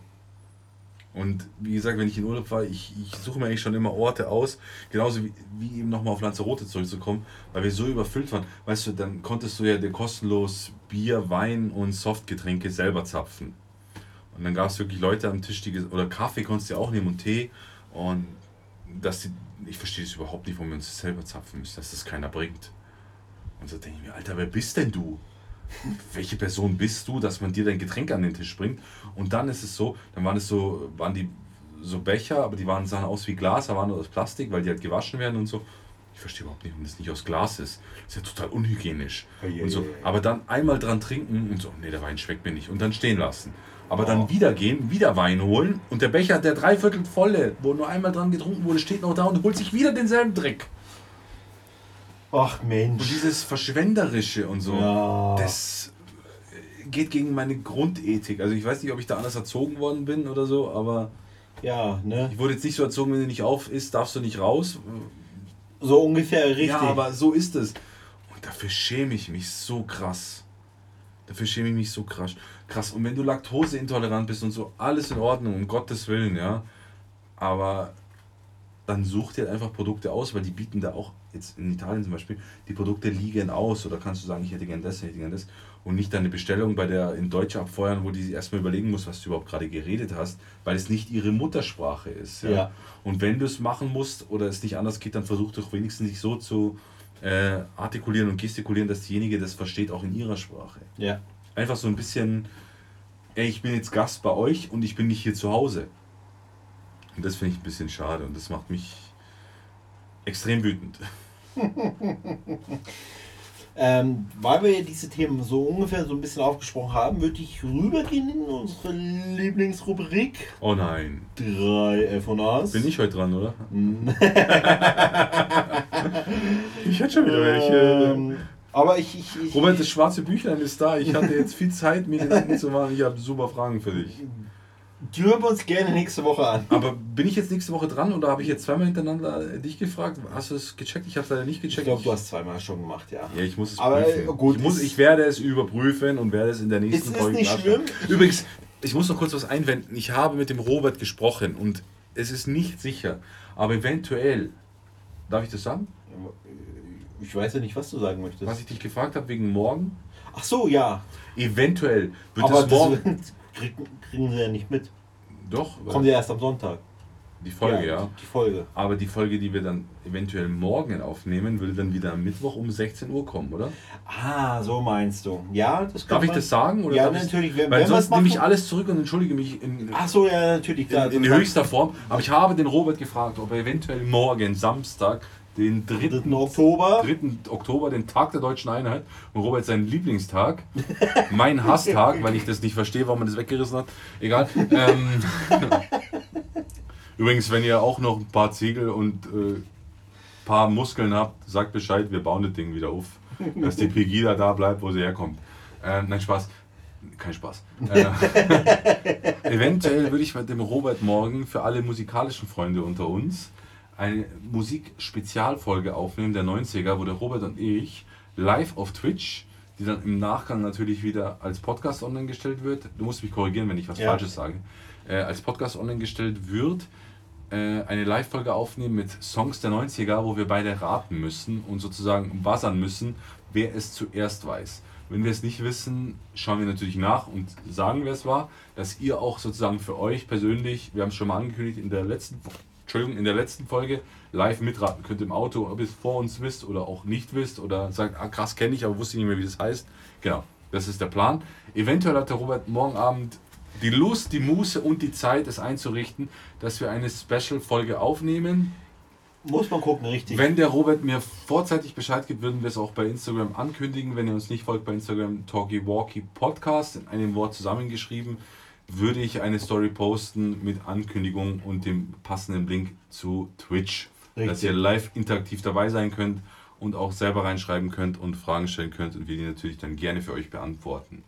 Und wie gesagt, wenn ich in Urlaub fahre, ich, ich suche mir eigentlich schon immer Orte aus, genauso wie, wie eben nochmal auf Lanzarote zurückzukommen, weil wir so überfüllt waren. Weißt du, dann konntest du ja dir kostenlos Bier, Wein und Softgetränke selber zapfen. Und dann gab es wirklich Leute am Tisch, die, oder Kaffee konntest du ja auch nehmen und Tee. Und dass die, ich verstehe es überhaupt nicht, warum wir uns das selber zapfen müssen, dass das keiner bringt. Und so denke ich mir, Alter, wer bist denn du? Welche Person bist du, dass man dir dein Getränk an den Tisch bringt. Und dann ist es so, dann waren es so, waren die so Becher, aber die waren sahen aus wie Glas, aber waren nur aus Plastik, weil die halt gewaschen werden und so. Ich verstehe überhaupt nicht, warum das nicht aus Glas ist. Das ist ja total unhygienisch. Und so. Aber dann einmal dran trinken und so, nee, der Wein schmeckt mir nicht. Und dann stehen lassen. Aber dann Oh. wieder gehen, wieder Wein holen und der Becher, der dreiviertel volle, wo nur einmal dran getrunken wurde, steht noch da und holt sich wieder denselben Dreck. Ach Mensch. Und dieses Verschwenderische und so, Ja. das geht gegen meine Grundethik. Also ich weiß nicht, ob ich da anders erzogen worden bin oder so, aber ja, ne? ich wurde jetzt nicht so erzogen, wenn du nicht auf isst, darfst du nicht raus. So ungefähr richtig. Ja, aber so ist es. Und dafür schäme ich mich so krass. Dafür schäme ich mich so krass. Krass. Und wenn du laktoseintolerant bist und so, alles in Ordnung, um Gottes Willen, ja. Aber dann such dir einfach Produkte aus, weil die bieten da auch, jetzt in Italien zum Beispiel, die Produkte liegen aus. Oder kannst du sagen, ich hätte gern das, ich hätte gern das. Und nicht deine Bestellung bei der in Deutsch abfeuern, wo die sich erstmal überlegen muss, was du überhaupt gerade geredet hast, weil es nicht ihre Muttersprache ist. Ja? Ja. Und wenn du es machen musst oder es nicht anders geht, dann versuch doch wenigstens sich so zu äh, artikulieren und gestikulieren, dass diejenige das versteht, auch in ihrer Sprache. ja. Einfach so ein bisschen, ey, ich bin jetzt Gast bei euch und ich bin nicht hier zu Hause. Und das finde ich ein bisschen schade und das macht mich extrem wütend. Ähm, weil wir ja diese Themen so ungefähr so ein bisschen aufgesprochen haben, würde ich rübergehen in unsere Lieblingsrubrik Oh nein. 3 FAs. Bin ich heute dran, oder? Ich hatte schon wieder welche. Ähm, aber ich, ich, ich Robert, das schwarze Büchlein ist da. Ich hatte jetzt viel Zeit, mir Gedanken zu machen. Ich habe super Fragen für dich. Die hören wir uns gerne nächste Woche an. Aber bin ich jetzt nächste Woche dran oder habe ich jetzt zweimal hintereinander dich gefragt? Hast du es gecheckt? Ich habe es leider nicht Ich gecheckt. glaube, du hast zweimal schon gemacht, ja. Ja, ich muss es Aber, prüfen. äh, gut, ich, muss, ich werde es überprüfen und werde es in der nächsten ist Folge nicht klarstellen. schlimm. Übrigens, ich muss noch kurz was einwenden. Ich habe mit dem Robert gesprochen und es ist nicht sicher. Aber eventuell, darf ich das sagen? Ich weiß ja nicht, was du sagen möchtest. Was ich dich gefragt habe wegen morgen? Ach so, ja. Eventuell wird Aber es morgen. Kriegen, kriegen sie ja nicht mit. Doch, Kommt ja erst am Sonntag. die Folge, ja. Die Folge. Aber die Folge, die wir dann eventuell morgen aufnehmen, würde dann wieder am Mittwoch um 16 Uhr kommen, oder? Ah, so meinst du. Ja, das kann Darf ich das sagen? Oder Ja, natürlich. Wenn, Weil wenn sonst nehme ich alles zurück und entschuldige mich in, Ach so, ja, natürlich. in, in höchster Form. Aber ich habe den Robert gefragt, ob er eventuell morgen, Samstag, den 3. 3. Oktober. 3. Oktober, den Tag der deutschen Einheit, und Robert seinen Lieblingstag, mein Hasstag, weil ich das nicht verstehe, warum man das weggerissen hat. Egal. Ähm, Übrigens, wenn ihr auch noch ein paar Ziegel und äh, paar Muskeln habt, sagt Bescheid, wir bauen das Ding wieder auf. Dass die Pegida da bleibt, wo sie herkommt. Äh, nein, Spaß. Kein Spaß. Äh, eventuell würde ich mit dem Robert morgen für alle musikalischen Freunde unter uns eine Musikspezialfolge aufnehmen der 90er, wo der Robert und ich live auf Twitch, die dann im Nachgang natürlich wieder als Podcast online gestellt wird. Du musst mich korrigieren, wenn ich was Ja. Falsches sage. Äh, als Podcast online gestellt wird, äh, eine Live-Folge aufnehmen mit Songs der 90er, wo wir beide raten müssen und sozusagen buzzern müssen, wer es zuerst weiß. Wenn wir es nicht wissen, schauen wir natürlich nach und sagen, wer es war, dass ihr auch sozusagen für euch persönlich, wir haben es schon mal angekündigt in der letzten, Entschuldigung, in der letzten Folge, live mitraten könnt im Auto, ob ihr es vor uns wisst oder auch nicht wisst oder sagt, ah krass, kenne ich, aber wusste nicht mehr, wie das heißt. Genau, das ist der Plan. Eventuell hat der Robert morgen Abend die Lust, die Muße und die Zeit, es einzurichten, dass wir eine Special-Folge aufnehmen. Muss man gucken, richtig. Wenn der Robert mir vorzeitig Bescheid gibt, würden wir es auch bei Instagram ankündigen. Wenn ihr uns nicht folgt bei Instagram, Talkie Walkie Podcast, in einem Wort zusammengeschrieben, würde ich eine Story posten mit Ankündigung und dem passenden Link zu Twitch dass Richtig. ihr live interaktiv dabei sein könnt und auch selber reinschreiben könnt und Fragen stellen könnt und wir die natürlich dann gerne für euch beantworten.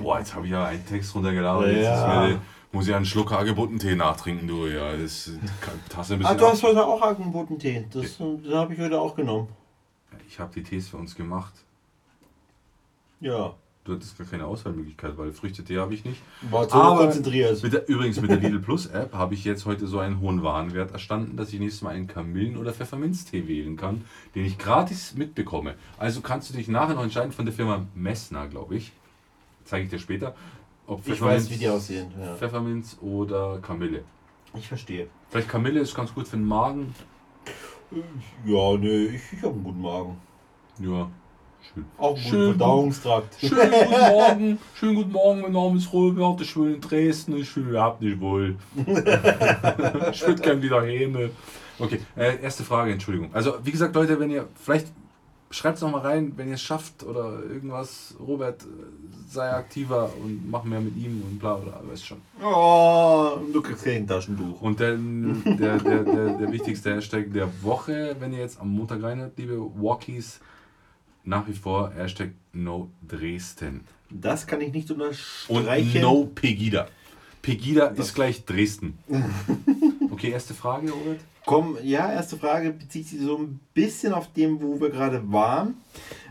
Boah, jetzt habe ich ja einen Text runtergeladen. Jetzt Ja. ist mir, muss ich einen Schluck Hagebuttentee nachtrinken, du. Ja, das Tasse ein Ah, bisschen du ab. hast heute auch Hagebuttentee. Das, den habe ich heute auch genommen. Ich habe die Tees für uns gemacht. Ja. Du hattest gar keine Auswahlmöglichkeit, weil Früchtetee habe ich nicht. War zu Aber konzentriert. Mit der, übrigens mit der Lidl Plus App habe ich jetzt heute so einen hohen Warenwert erstanden, dass ich nächstes Mal einen Kamillen- oder Pfefferminztee wählen kann, den ich gratis mitbekomme. Also kannst du dich nachher noch entscheiden von der Firma Messner, glaube ich. Zeige ich dir später. Ob Ich weiß, wie die aussehen. Ja. Pfefferminz oder Kamille. Ich verstehe. Vielleicht Kamille ist ganz gut für den Magen. Ja, nee, ich, ich habe einen guten Magen. Ja, schön. Auch Schön. Verdauungstrakt. Schönen guten Morgen, schönen guten Morgen, mein Name ist Robert, ich wohne in Dresden, ich mich überhaupt nicht wohl. ich würde gerne wieder Häme. Okay, äh, erste Frage, Entschuldigung. Also, wie gesagt, Leute, wenn ihr, vielleicht schreibt es nochmal rein, wenn ihr es schafft oder irgendwas. Robert, äh, sei aktiver und mach mehr mit ihm und bla bla, weißt schon. Oh, du kriegst kein Taschentuch. Und dann der, der, der, der wichtigste Hashtag der Woche, wenn ihr jetzt am Montag reinhört, liebe Walkies, nach wie vor Hashtag No Dresden. Das kann ich nicht Und unterstreichen. no Pegida. Pegida ist gleich Dresden. Okay, erste Frage, Robert. Komm, ja, erste Frage bezieht sich so ein bisschen auf dem, wo wir gerade waren.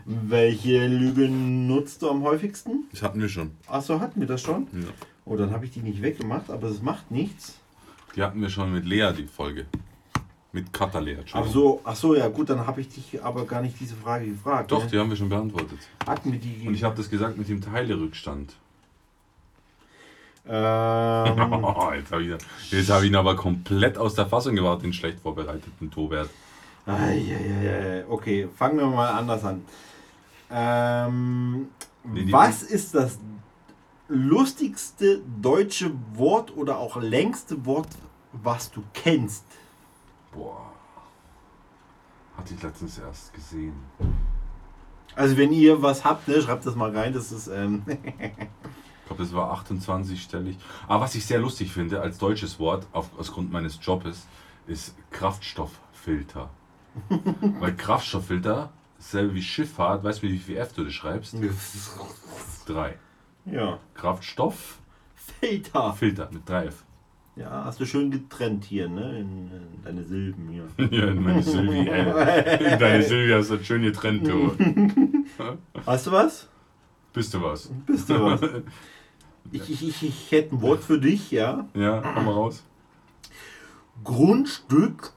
Welche Lüge nutzt du am häufigsten? Das hatten wir schon. Achso, hatten wir das schon? Ja. Oh, dann habe ich die nicht weggemacht, aber das macht nichts. Die hatten wir schon mit Lea, die Folge. Mit Katha Lea, Ach so, ach so, ja gut, dann habe ich dich aber gar nicht diese Frage gefragt. Doch, ne? die haben wir schon beantwortet. hatten wir die. Und ich habe das gesagt mit dem Teilerückstand. ähm, jetzt habe ich, jetzt hab ich ihn aber komplett aus der Fassung gebracht, den schlecht vorbereiteten Tobert. Okay, fangen wir mal anders an. Ähm, Nee, was ist das lustigste deutsche Wort oder auch längste Wort, was du kennst? Boah. Hatte ich letztens erst gesehen. Also wenn ihr was habt, ne, schreibt das mal rein. Das ist ähm, Ich glaube, das war 28 stellig. Aber was ich sehr lustig finde als deutsches Wort, auf, aus Grund meines Jobes, ist Kraftstofffilter. Weil Kraftstofffilter, dasselbe wie Schifffahrt, weißt du, wie viel F du das schreibst? Drei. ja Kraftstofffilter Filter. mit 3 F. Ja, hast du schön getrennt hier, ne, in, in deine Silben hier. Ja, in meine Silvi, ey. In deine Silvi hast du das schön getrennt, du. Hast du was? Bist du was? Bist du was? Ich, ich, ich, ich hätte ein Wort für dich, ja. Ja, komm mal raus. Grundstücks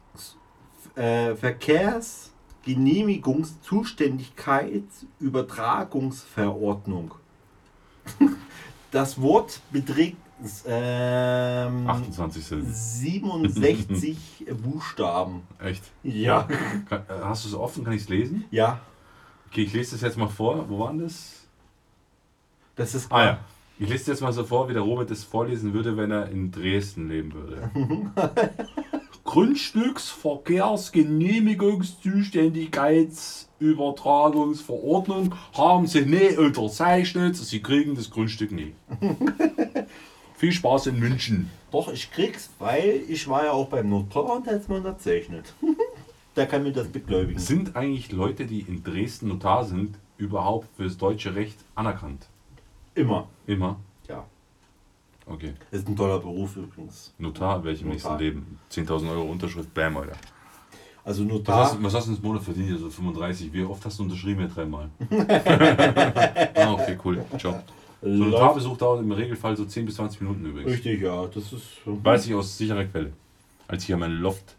äh, Verkehrsgenehmigungszuständigkeitsübertragungsverordnung. Das Wort beträgt ähm, 28 Silben. 67 Buchstaben. Echt? Ja. Kann, äh, hast du es offen? Kann ich es lesen? Ja, Okay, ich lese das jetzt mal vor. Wo war denn das? das ist Ah ja. Ich lese jetzt mal so vor, wie der Robert es vorlesen würde, wenn er in Dresden leben würde. Grundstücksverkehrsgenehmigungszuständigkeitsübertragungsverordnung haben Sie nie unterzeichnet. Sie kriegen das Grundstück nie. Viel Spaß in München. Doch, ich krieg's, weil ich war ja auch beim Notar und hat's mir unterzeichnet. Der kann mir das begläubigen. Sind eigentlich Leute, die in Dresden Notar sind, überhaupt fürs deutsche Recht anerkannt? Immer. Immer? Ja. Okay. Ist ein toller Beruf übrigens. Notar, welchem nächsten. Leben? 10.000 Euro Unterschrift, bam, Alter. Also Was Notar. hast, was hast du ins Monat verdient? Also 35. Wie oft hast du unterschrieben? Ja, dreimal. ah, okay, cool. Ciao. So ein Notarbesuch dauert im Regelfall so 10 bis 20 Minuten übrigens. Richtig, ja. Das ist. Weiß ich aus sicherer Quelle. Als ich an meinen Loft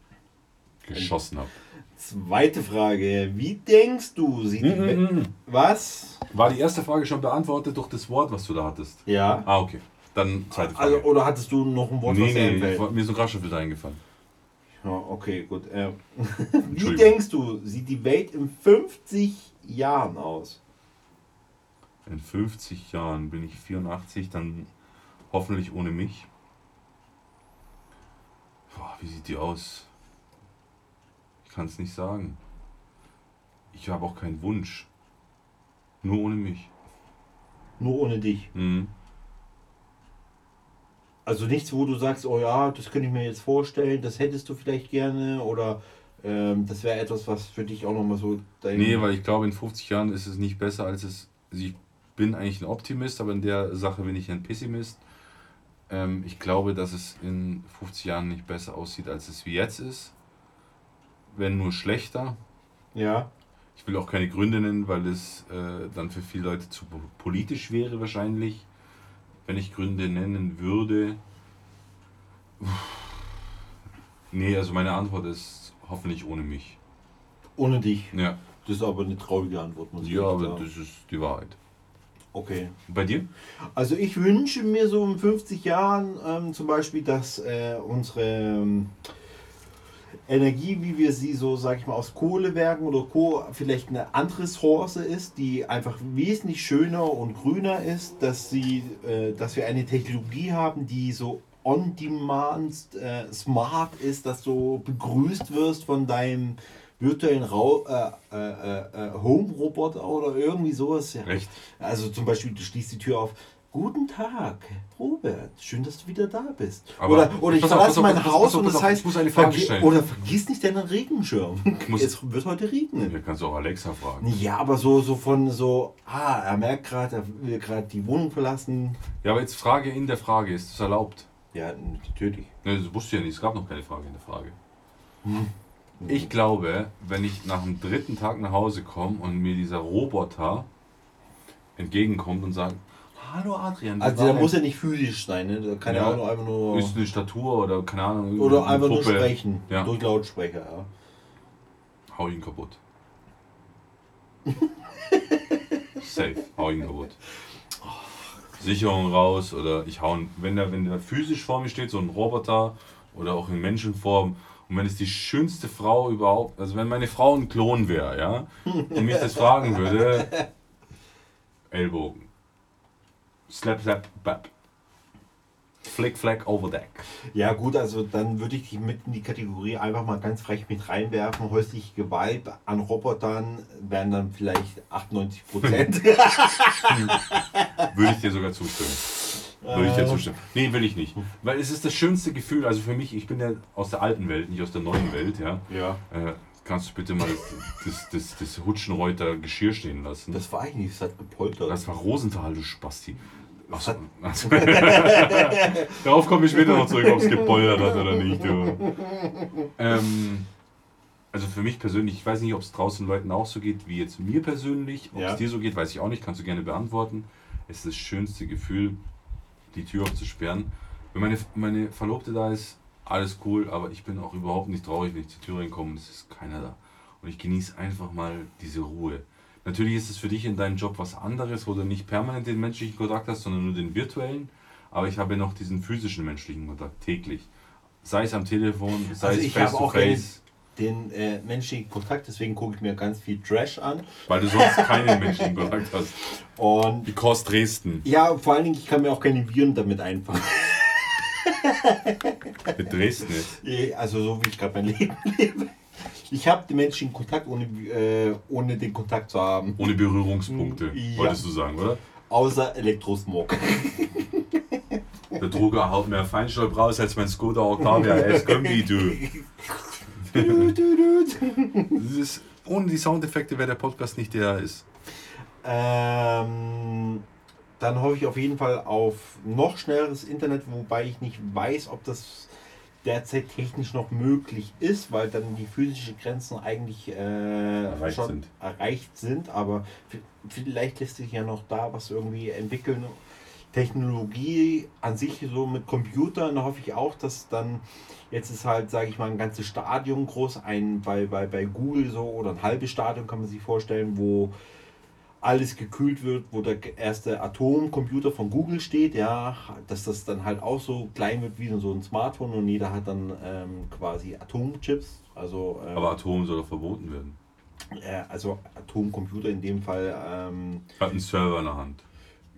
geschossen habe. Zweite Frage. Wie denkst du, sieht die Welt. Was? War die erste Frage schon beantwortet durch das Wort, was du da hattest? Ja. Ah, okay. Dann zweite Frage. Also, oder hattest du noch ein Wort, nee, was nee, wollte- mir ist ein Kraftstofffilter eingefallen. Ja, okay, gut. Äh, wie denkst du, sieht die Welt in 50 Jahren aus? In 50 Jahren bin ich 84, dann hoffentlich ohne mich. Boah, wie sieht die aus? Ich kann es nicht sagen. Ich habe auch keinen Wunsch. Nur ohne mich. Nur ohne dich. Mhm. Also nichts, wo du sagst, oh ja, das könnte ich mir jetzt vorstellen, das hättest du vielleicht gerne oder Ähm, das wäre etwas, was für dich auch nochmal so dein. Nee, weil ich glaube, in 50 Jahren ist es nicht besser, als es. Also ich bin eigentlich ein Optimist, aber in der Sache bin ich ein Pessimist. Ähm, ich glaube, dass es in 50 Jahren nicht besser aussieht, als es wie jetzt ist. Wenn nur schlechter. Ja. Ich will auch keine Gründe nennen, weil es äh, dann für viele Leute zu politisch wäre wahrscheinlich. Wenn ich Gründe nennen würde. Nee, also meine Antwort ist hoffentlich ohne mich. Ohne dich? Ja. Das ist aber eine traurige Antwort, muss ich Ja, aber sagen. das ist die Wahrheit. Okay. Bei dir? Also ich wünsche mir so in 50 Jahren ähm, zum Beispiel, dass äh, unsere ähm, Energie, wie wir sie so, sag ich mal, aus Kohlewerken oder Co. vielleicht eine andere Ressource ist, die einfach wesentlich schöner und grüner ist, dass sie, äh, dass wir eine Technologie haben, die so on-demand äh, smart ist, dass du begrüßt wirst von deinem virtuellen Rau äh, äh, äh, Home-Roboter oder irgendwie sowas. Ja. Recht. Also zum Beispiel, du schließt die Tür auf. Guten Tag, Robert. Schön, dass du wieder da bist. Aber oder, oder ich verlasse mein Haus und das heißt, oder vergiss nicht deinen Regenschirm. es wird heute regnen. Ja, kannst du auch Alexa fragen. Ja, aber so, so von so, ah, er merkt gerade, er will gerade die Wohnung verlassen. Ja, aber jetzt Frage in der Frage, ist das erlaubt? Ja, natürlich. Ne, das wusste ja nicht, es gab noch keine Frage in der Frage. Hm. Ich glaube, wenn ich nach dem dritten Tag nach Hause komme und mir dieser Roboter entgegenkommt und sagt, Hallo Adrian. Also der muss ja nicht physisch sein, ne? Der kann ja, ja auch nur einfach nur. Ist eine Statur oder keine Ahnung. Oder einfach Puppe. nur sprechen. Ja. Durch Lautsprecher, ja. Hau ihn kaputt. Safe, hau ihn kaputt. Sicherung raus oder ich hau ihn, wenn der, wenn der physisch vor mir steht, so ein Roboter oder auch in Menschenform und wenn es die schönste Frau überhaupt, also wenn meine Frau ein Klon wäre, ja, und mich das fragen würde, Ellbogen. Slap, slap, bap. Flick, flack, over deck. Ja gut, also dann würde ich dich mit in die Kategorie einfach mal ganz frech mit reinwerfen. Häusliche Gewalt an Robotern wären dann vielleicht 98 Prozent. würde ich dir sogar zustimmen. Würde ich dir zustimmen. Nee, will ich nicht. Weil es ist das schönste Gefühl, also für mich, ich bin ja aus der alten Welt, nicht aus der neuen Welt, ja. Ja. Äh, kannst du bitte mal das, das, das, das Hutschenreuter Geschirr stehen lassen? Das war eigentlich, das hat gepoltert. Das war Rosenthal, du Spasti. Achso. Also, darauf komme ich später noch zurück, ob es gepoltert hat oder nicht. Ähm, also für mich persönlich, ich weiß nicht, ob es draußen Leuten auch so geht wie jetzt mir persönlich. Ob ja. es dir so geht, weiß ich auch nicht, kannst du gerne beantworten. Es ist das schönste Gefühl, die Tür aufzusperren. Wenn meine, meine Verlobte da ist, alles cool, aber ich bin auch überhaupt nicht traurig, wenn ich zur Tür reinkomme und es ist keiner da. Und ich genieße einfach mal diese Ruhe. Natürlich ist es für dich in deinem Job was anderes, wo du nicht permanent den menschlichen Kontakt hast, sondern nur den virtuellen. Aber ich habe noch diesen physischen menschlichen Kontakt täglich. Sei es am Telefon, sei also es face to face den äh, menschlichen Kontakt, deswegen gucke ich mir ganz viel Trash an. Weil du sonst keinen menschlichen Kontakt hast. Und Kost Dresden. Ja, vor allen Dingen, ich kann mir auch keine Viren damit einfangen. Mit Dresden nicht. Also so wie ich gerade mein Leben lebe. Ich habe den menschlichen Kontakt, ohne, äh, ohne den Kontakt zu haben. Ohne Berührungspunkte, ja. wolltest du sagen, oder? Außer Elektrosmog. Der Drucker haut mehr Feinstaub raus als mein Skoda Octavia S-Kombi, du das ist, ohne die Soundeffekte wäre der Podcast nicht der er ist. Ähm, dann hoffe ich auf jeden Fall auf noch schnelleres Internet, wobei ich nicht weiß, ob das derzeit technisch noch möglich ist, weil dann die physischen Grenzen eigentlich äh, erreicht schon sind. erreicht sind. Aber vielleicht lässt sich ja noch da was irgendwie entwickeln. Technologie an sich so mit Computern hoffe ich auch, dass dann Jetzt ist halt, sage ich mal, ein ganzes Stadion groß, ein bei, bei, bei Google so oder ein halbes Stadion kann man sich vorstellen, wo alles gekühlt wird, wo der erste Atomcomputer von Google steht, ja, dass das dann halt auch so klein wird wie so ein Smartphone und jeder hat dann ähm, quasi Atomchips. Also, ähm, Aber Atom soll doch verboten werden. Äh, also Atomcomputer in dem Fall. Ähm, hat einen Server in der Hand.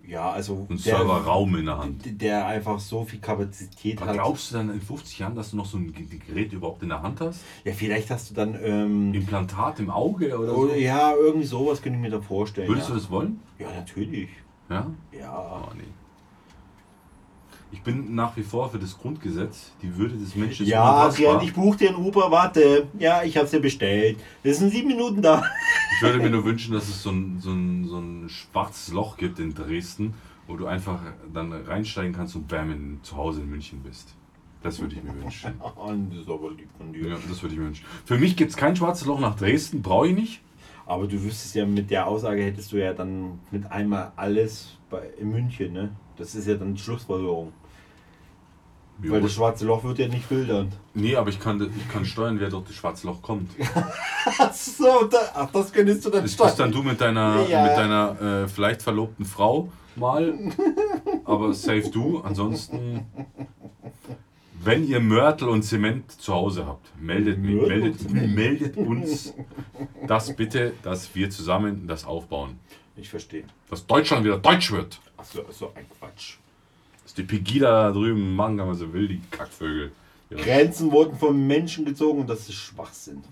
Ja, also. Ein Serverraum in der Hand. Der einfach so viel Kapazität Aber hat. Glaubst du dann in 50 Jahren, dass du noch so ein Gerät überhaupt in der Hand hast? Ja, vielleicht hast du dann. Ähm, Implantat im Auge oder, oder so? Ja, irgendwie sowas könnte ich mir da vorstellen. Würdest ja. du das wollen? Ja, natürlich. Ja? Ja. Oh, nee. Ich bin nach wie vor für das Grundgesetz. Die Würde des Menschen ist Ja, unantastbar. Ich buche dir ein Uber, warte. Ja, ich hab's dir bestellt. Wir sind sieben Minuten da. Ich würde mir nur wünschen, dass es so ein, so, ein, so ein schwarzes Loch gibt in Dresden, wo du einfach dann reinsteigen kannst und bam, in, zu Hause in München bist. Das würde ich mir wünschen. Ah, das ist aber lieb von dir. Ja, das würde ich mir wünschen. Für mich gibt es kein schwarzes Loch nach Dresden, brauche ich nicht. Aber du wüsstest ja, mit der Aussage hättest du ja dann mit einmal alles bei, in München, ne? Das ist ja dann die Schlussfolgerung. Weil das schwarze Loch wird ja nicht filtern. nee, aber ich kann, ich kann steuern, wer durch das schwarze Loch kommt. Ach so, da, ach, das könntest du dann Das bist dann du mit deiner, Ja. mit deiner äh, vielleicht verlobten Frau mal, aber safe du. Ansonsten, wenn ihr Mörtel und Zement zu Hause habt, meldet, mich, meldet, meldet uns das bitte, dass wir zusammen das aufbauen. Ich verstehe. Dass Deutschland wieder deutsch wird. Ach so, so ein Quatsch. Dass die Pegida da drüben machen, kann man so will, die Kackvögel. Ja. Grenzen wurden von Menschen gezogen und das ist Schwachsinn.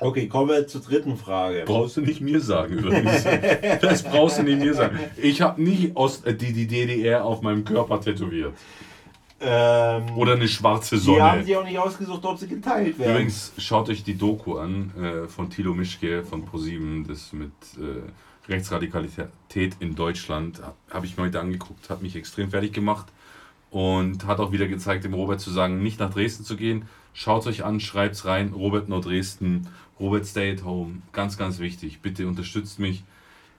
Okay, kommen wir zur dritten Frage. Brauchst du nicht mir sagen übrigens. Das brauchst du nicht mir sagen. Ich habe nie aus, äh, die, die DDR auf meinem Körper tätowiert. Ähm, Oder eine schwarze die haben Sonne. sich auch nicht ausgesucht, ob sie geteilt werden. Übrigens, schaut euch die Doku an äh, von Thilo Mischke von ProSieben, das mit äh, Rechtsradikalität in Deutschland. Habe ich mir heute angeguckt, hat mich extrem fertig gemacht und hat auch wieder gezeigt, dem Robert zu sagen, nicht nach Dresden zu gehen. Schaut euch an, schreibt's rein, Robert No Dresden, Robert Stay at Home. Ganz, ganz wichtig. Bitte unterstützt mich.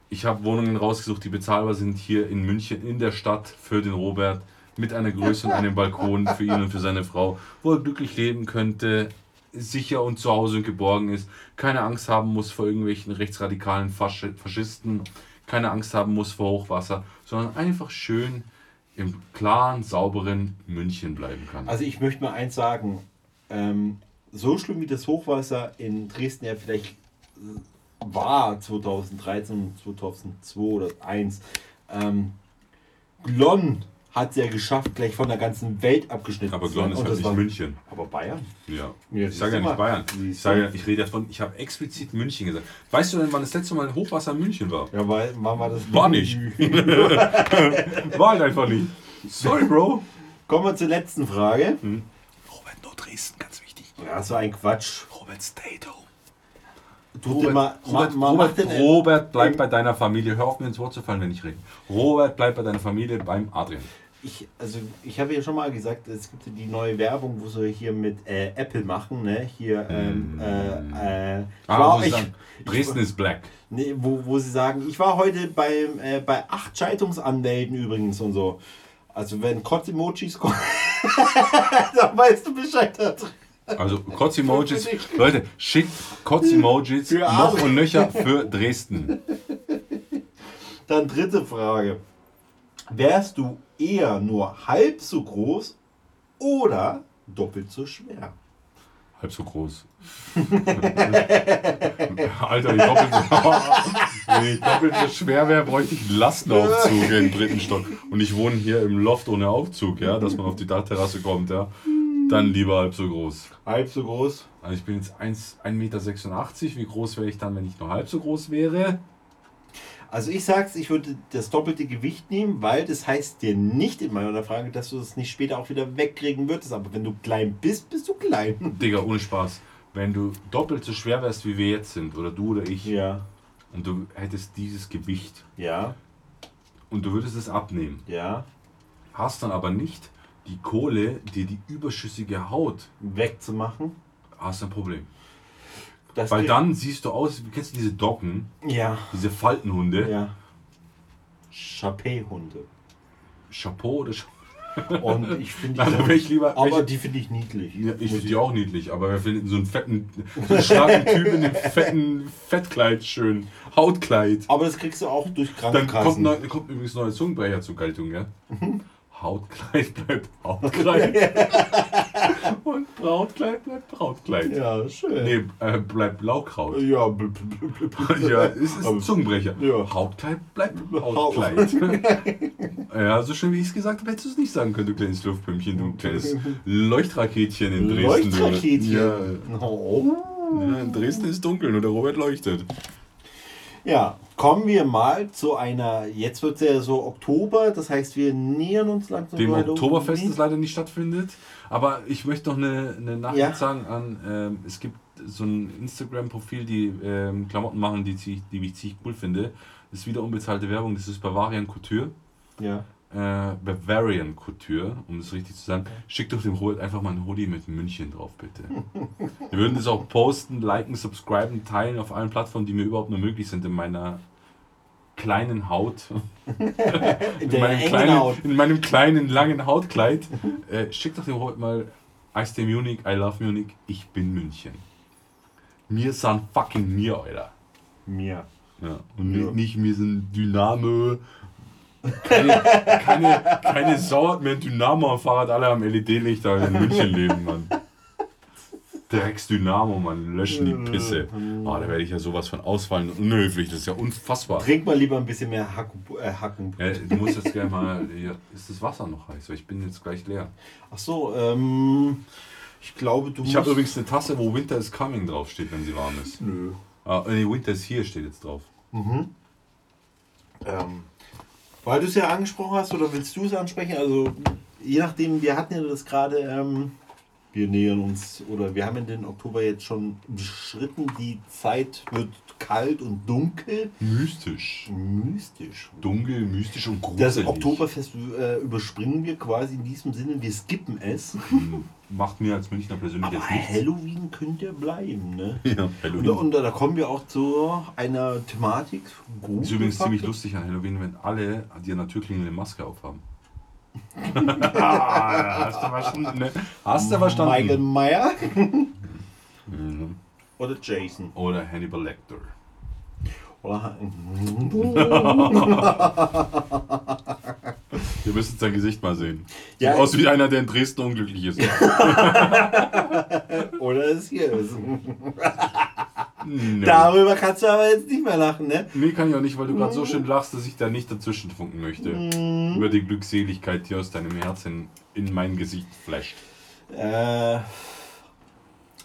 Ich habe Wohnungen rausgesucht, die bezahlbar sind hier in München, in der Stadt für den Robert, mit einer Größe und einem Balkon für ihn und für seine Frau, wo er glücklich leben könnte, sicher und zu Hause und geborgen ist, keine Angst haben muss vor irgendwelchen rechtsradikalen Faschi- Faschisten, keine Angst haben muss vor Hochwasser, sondern einfach schön im klaren, sauberen München bleiben kann. Also ich möchte mal eins sagen. Ähm, so schlimm wie das Hochwasser in Dresden ja vielleicht war 2013, 2002 oder 2001. Ähm, Glonn hat es ja geschafft, gleich von der ganzen Welt abgeschnitten Aber zu sein. ist Und halt das nicht München. Aber Bayern? Ja. Ja, Ich sage ja nicht mal. Bayern. Ich, sage ich rede davon, ich habe explizit München gesagt. Weißt du denn, wann das letzte Mal Hochwasser in München war? Ja, weil, wann war das? War nicht. War halt einfach nicht. Sorry, Bro. Kommen wir zur letzten Frage. Robert No Dresden, ganz wichtig. Ja, so ein Quatsch. Robert Stay at Home. Robert, immer, Robert, ma, ma, Robert, Robert, bleib bei deiner Familie. Hör auf mir ins Wort zu fallen, wenn ich rede. Robert, bleib bei deiner Familie beim Adrian. Ich, also ich habe ja schon mal gesagt, es gibt die neue Werbung, wo sie hier mit äh, Apple machen, ne? Hier, ähm, äh, äh, ich Ah, wo ich- sagen, Dresden ist black. Nee, wo, wo sie sagen, ich war heute beim, äh, bei acht Scheidungsanwälten übrigens und so. Also wenn Kotz-Emojis kommen, dann weißt du Bescheid. Also Kotz-Emojis. Leute, schickt Kotz-Emojis noch und nöcher für Dresden. Dann dritte Frage. Wärst du eher nur halb so groß oder doppelt so schwer? Halb so groß. Alter, ich doppelt so, wenn ich doppelt so schwer wäre, bräuchte ich einen Lastenaufzug im dritten Stock. Und ich wohne hier im Loft ohne Aufzug, ja, dass man auf die Dachterrasse kommt, ja. Dann lieber halb so groß. Halb so groß? Also ich bin jetzt 1 1,86 Meter. Wie groß wäre ich dann, wenn ich nur halb so groß wäre? Also ich sag's, ich würde das doppelte Gewicht nehmen, weil das heißt dir nicht in meiner Frage, dass du es nicht später auch wieder wegkriegen würdest. Aber wenn du klein bist, bist du klein. Digga, ohne Spaß. Wenn du doppelt so schwer wärst, wie wir jetzt sind, oder du oder ich, Ja, und du hättest dieses Gewicht ja, und du würdest es abnehmen, ja. hast dann aber nicht die Kohle, dir die überschüssige Haut, Wegzumachen. hast ein Problem. Das Weil geht- dann siehst du aus, wie kennst du diese Docken, Ja, diese Faltenhunde? ja. Chapé-Hunde. Chapeau oder Chapeau? Und ich finde Also wäre ich lieber. Aber welche- die finde ich niedlich. Ja, ich finde die auch niedlich, aber wir finden so einen fetten, so einen starken Typ in einem fetten Fettkleid schön. Hautkleid. Aber das kriegst du auch durch Dann kommt, Krankenkassen. kommt übrigens neuer Zungenbrecher zur Geltung, ja? Hautkleid bleibt Hautkleid. Und Brautkleid bleibt Brautkleid. ja, schön. Nee, äh, bleibt Blaukraut. Ja, bl- bl- bl- Ja, es ist ein Zungenbrecher. Ja. Hautkleid bleibt Hautkleid. ja, so schön wie ich es gesagt habe, hättest du es nicht sagen können, du kleines Luftpümpchen, du kleines Leuchtraketchen in Dresden. Leuchtraketchen. Ja. Oh. Ja, in Dresden ist dunkel, nur der Robert leuchtet. Ja, kommen wir mal zu einer, jetzt wird es ja so Oktober, das heißt, wir nähern uns langsam Dem. Oktoberfest das leider nicht stattfindet. Aber ich möchte noch eine, eine Nachricht Ja. sagen an, ähm, es gibt so ein Instagram-Profil, die ähm, Klamotten machen, die, die ich ziemlich cool finde. Das ist wieder unbezahlte Werbung, das ist Bavarian Couture. Ja. Äh, Bavarian Couture, um es richtig zu sagen. Schickt doch dem Robert einfach mal ein Hoodie mit München drauf, bitte. Wir würden das auch posten, liken, subscriben, teilen auf allen Plattformen, die mir überhaupt nur möglich sind in meiner kleinen Haut. In meinem, kleinen, Haut. in meinem kleinen, langen Hautkleid. Äh, schickt doch dem Robert mal I stay Munich, I love Munich, ich bin München. Wir sind fucking mir, Alter. Mir. Ja. Und Ja. nicht, nicht wir sind Dynamo. Keine, keine, keine Sau hat mehr ein Dynamo am Fahrrad, alle haben LED-Lichter in München leben, Mann. Drecks Dynamo, Mann, löschen die Pisse. Oh, da werde ich ja sowas von ausfallen unhöflich, das ist ja unfassbar. Trink mal lieber ein bisschen mehr Hacken. Äh, Hacken. Ja, du musst jetzt gleich mal. Ja, ist das Wasser noch heiß? Weil ich bin jetzt gleich leer. Ach so, ähm, ich glaube, du Ich habe übrigens eine Tasse, wo Winter is coming draufsteht, wenn sie warm ist. Nö. Ah, nee, Winter is here steht jetzt drauf. Ähm, weil du es ja angesprochen hast, oder willst du es ansprechen? Also, je nachdem, wir hatten ja das gerade, ähm, wir nähern uns, oder wir haben in den Oktober jetzt schon beschritten, die Zeit wird kalt und dunkel, Mystisch. mystisch. Dunkel, mystisch und Das gruselig. Oktoberfest äh, überspringen wir quasi in diesem Sinne, wir skippen es. Macht mir als Münchner persönlich Aber jetzt nichts. Halloween könnte bleiben, ne? Ja, Und, Halloween. und da kommen wir auch zu einer Thematik. ist übrigens ziemlich lustig an Halloween, wenn alle die an der Türklingel eine Maske aufhaben. ah, hast du verstanden, ne? Hast du verstanden? Michael Meyer Mhm. oder Jason? Oder Hannibal Lecter. Oder Ihr müsst sein Gesicht mal sehen. Sieht Ja, aus wie einer, der in Dresden unglücklich ist. oder es hier ist. Nee. Darüber kannst du aber jetzt nicht mehr lachen, ne? Nee, kann ich auch nicht, weil du gerade so schön lachst, dass ich da nicht dazwischen funken möchte. Über die Glückseligkeit, die aus deinem Herzen in mein Gesicht flasht. Äh,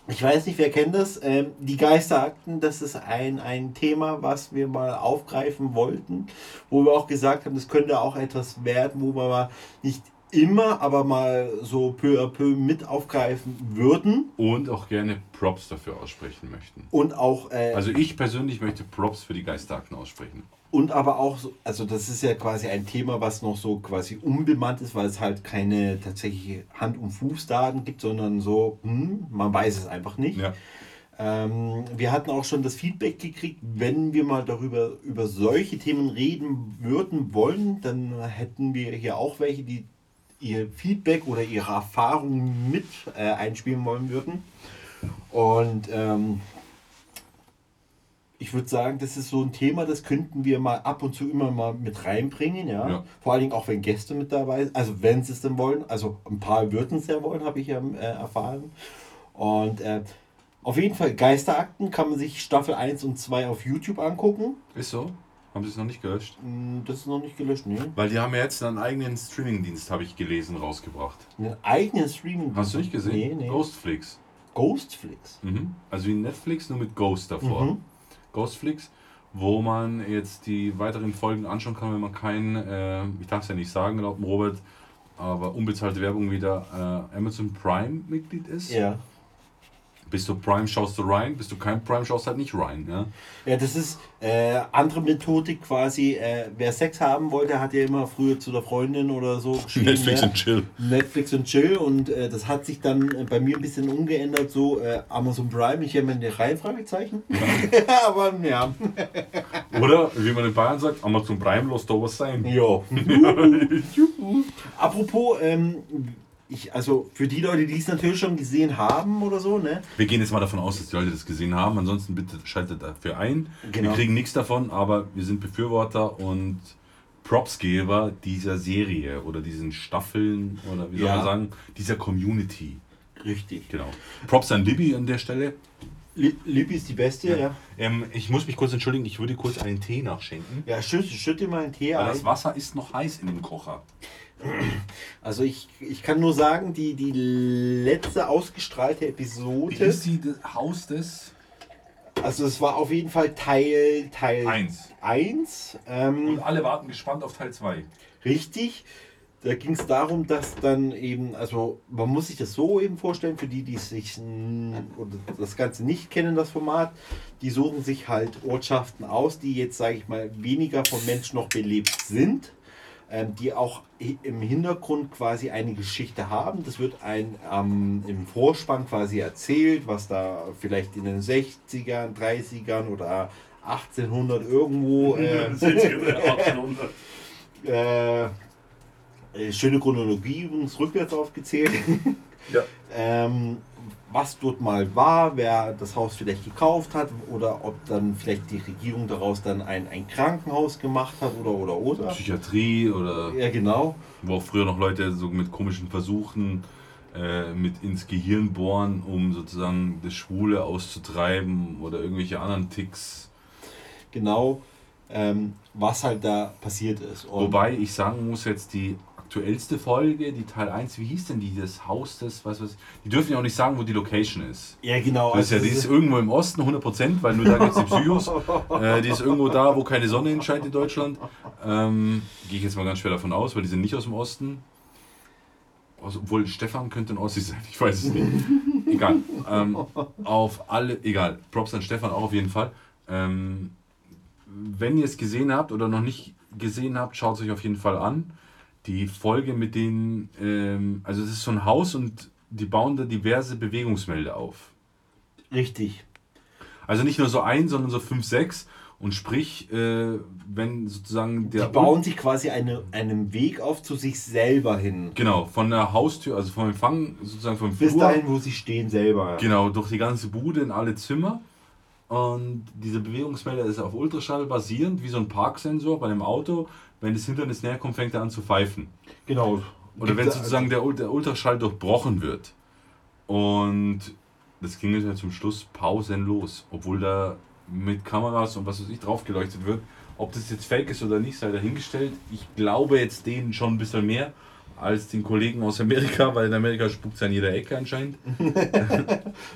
ich weiß nicht, wer kennt das. Ähm, die Geisterakten, das ist ein, ein Thema, was wir mal aufgreifen wollten, wo wir auch gesagt haben, das könnte auch etwas werden, wo wir mal nicht immer, aber mal so peu à peu mit aufgreifen würden Und auch gerne Props dafür aussprechen möchten. und auch äh, Also ich persönlich möchte Props für die Geisterakten aussprechen. Und aber auch, so, also das ist ja quasi ein Thema, was noch so quasi unbemannt ist, weil es halt keine tatsächliche Hand- und Fußdaten gibt, sondern so, hm, man weiß es einfach nicht. Ja. Ähm, wir hatten auch schon das Feedback gekriegt, wenn wir mal darüber über solche Themen reden würden wollen, dann hätten wir hier auch welche, die ihr Feedback oder ihre Erfahrungen mit äh, einspielen wollen würden. Und ähm, ich würde sagen, das ist so ein Thema, das könnten wir mal ab und zu immer mal mit reinbringen, ja. Ja. Vor allen Dingen auch, wenn Gäste mit dabei sind, also wenn sie es denn wollen. Also ein paar würden es ja wollen, habe ich ja äh, erfahren. Und äh, auf jeden Fall, Geisterakten kann man sich Staffel 1 und 2 auf YouTube angucken. Ist so? Haben sie es noch nicht gelöscht? Hm, Das ist noch nicht gelöscht, ne? Weil die haben ja jetzt einen eigenen Streamingdienst, habe ich gelesen, rausgebracht. Einen eigenen Streaming. Hast du nicht gesehen? Nee, nee. Ghostflix. Ghostflix. Mhm. Also wie Netflix, nur mit Ghost davor. Mhm. Ghostflix, wo man jetzt die weiteren Folgen anschauen kann, wenn man kein, äh, ich darf es ja nicht sagen, laut Robert, aber unbezahlte Werbung wieder äh, Amazon Prime Mitglied ist. Ja. Bist du Prime, schaust du rein, bist du kein Prime, schaust halt nicht rein. Ja? Ja, das ist äh, andere Methodik quasi. Äh, wer Sex haben wollte, hat ja immer früher zu der Freundin oder so geschrieben. Netflix ja, und Chill. Netflix und Chill und äh, das hat sich dann äh, bei mir ein bisschen umgeändert, so äh, Amazon Prime, ich habe eine Reihe Fragezeichen. Aber ja. Oder wie man in Bayern sagt, Amazon Prime, lass da was sein. ja. Apropos, ähm, ich, also für die Leute, die es natürlich schon gesehen haben oder so, ne? Wir gehen jetzt mal davon aus, dass die Leute das gesehen haben. Ansonsten bitte schaltet dafür ein. Genau. Wir kriegen nichts davon, aber wir sind Befürworter und Propsgeber dieser Serie oder diesen Staffeln oder wie soll Ja. man sagen, dieser Community. Richtig. Genau. Props an Libby an der Stelle. Li- Libby ist die beste, ja. Ja, Ähm, ich muss mich kurz entschuldigen, ich würde kurz einen Tee nachschenken. schütte, schütte mal einen Tee Weil ein. das Wasser ist noch heiß in dem Kocher. Also ich, ich kann nur sagen, die, die letzte ausgestrahlte Wie Episode. ist die das Haus des Also es war auf jeden Fall Teil Teil Eins. 1. Ähm, Und alle warten gespannt auf Teil 2. Richtig. Da ging es darum, dass dann eben, also man muss sich das so eben vorstellen, für die, die sich oder das Ganze nicht kennen, das Format, die suchen sich halt Ortschaften aus, die jetzt, sage ich mal, weniger von Menschen noch belebt sind, die auch im Hintergrund quasi eine Geschichte haben. Das wird ein ähm, im Vorspann quasi erzählt, was da vielleicht in den 60ern, 30ern oder 1800 irgendwo äh, äh, äh, schöne Chronologie übrigens rückwärts aufgezählt. Ja. ähm, was dort mal war, wer das Haus vielleicht gekauft hat oder ob dann vielleicht die Regierung daraus dann ein, ein Krankenhaus gemacht hat oder oder oder. Psychiatrie oder Ja, genau. wo auch früher noch Leute so mit komischen Versuchen äh, mit ins Gehirn bohren, um sozusagen das Schwule auszutreiben oder irgendwelche anderen Ticks. Genau. Ähm, was halt da passiert ist. Und Wobei ich sagen muss, jetzt die aktuellste Folge, die Teil 1, wie hieß denn die, das Haus des, was weiß die dürfen ja auch nicht sagen, wo die Location ist. ja, genau. Das ist ja, also die ist irgendwo im Osten, 100%, weil nur da gibt es die Psychos. Äh, die ist irgendwo da, wo keine Sonne hinscheint in Deutschland. Ähm, Gehe ich jetzt mal ganz schwer davon aus, weil die sind nicht aus dem Osten. Obwohl Stefan könnte ein Ossi sein, ich weiß es nicht. egal. Ähm, auf alle, egal. Props an Stefan auch auf jeden Fall. Ähm, wenn ihr es gesehen habt oder noch nicht gesehen habt, schaut es euch auf jeden Fall an. Die Folge mit den, ähm, also es ist so ein Haus und die bauen da diverse Bewegungsmelder auf. richtig. Also nicht nur so ein, sondern so fünf, sechs. Und sprich, äh, wenn sozusagen der. Die bauen sich quasi eine, einen Weg auf zu sich selber hin. Genau, von der Haustür, also vom Empfang, sozusagen vom Bis Flur. dahin, wo sie stehen selber. Genau, durch die ganze Bude in alle Zimmer. Und dieser Bewegungsmelder ist auf Ultraschall basierend, wie so ein Parksensor bei einem Auto. Wenn das Hindernis näher kommt, fängt er an zu pfeifen. Genau. Oder wenn sozusagen der, der Ultraschall durchbrochen wird. Und das ging jetzt ja zum Schluss pausenlos. Obwohl da mit Kameras und was weiß ich drauf geleuchtet wird. Ob das jetzt fake ist oder nicht, sei dahingestellt. Ich glaube jetzt denen schon ein bisschen mehr als den Kollegen aus Amerika, weil in Amerika spuckt es an jeder Ecke anscheinend.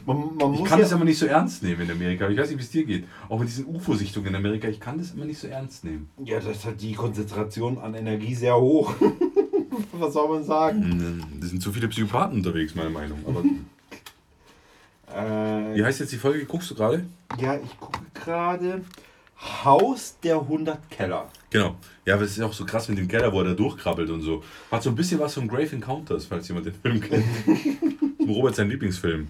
Man, man Ich kann ja, das aber nicht so ernst nehmen in Amerika. Ich weiß nicht, wie es dir geht. Auch mit diesen UFO-Sichtungen in Amerika, ich kann das immer nicht so ernst nehmen. ja, das hat die Konzentration an Energie sehr hoch. Was soll man sagen? Da sind zu viele Psychopathen unterwegs, meiner Meinung. Aber Äh, wie heißt jetzt die Folge? Guckst du gerade? ja, ich gucke gerade. Haus der 100 Keller. Genau. Ja, aber es ist auch so krass mit dem Keller, wo er da durchkrabbelt und so. Hat so ein bisschen was von Grave Encounters, falls jemand den Film kennt. Robert sein Lieblingsfilm.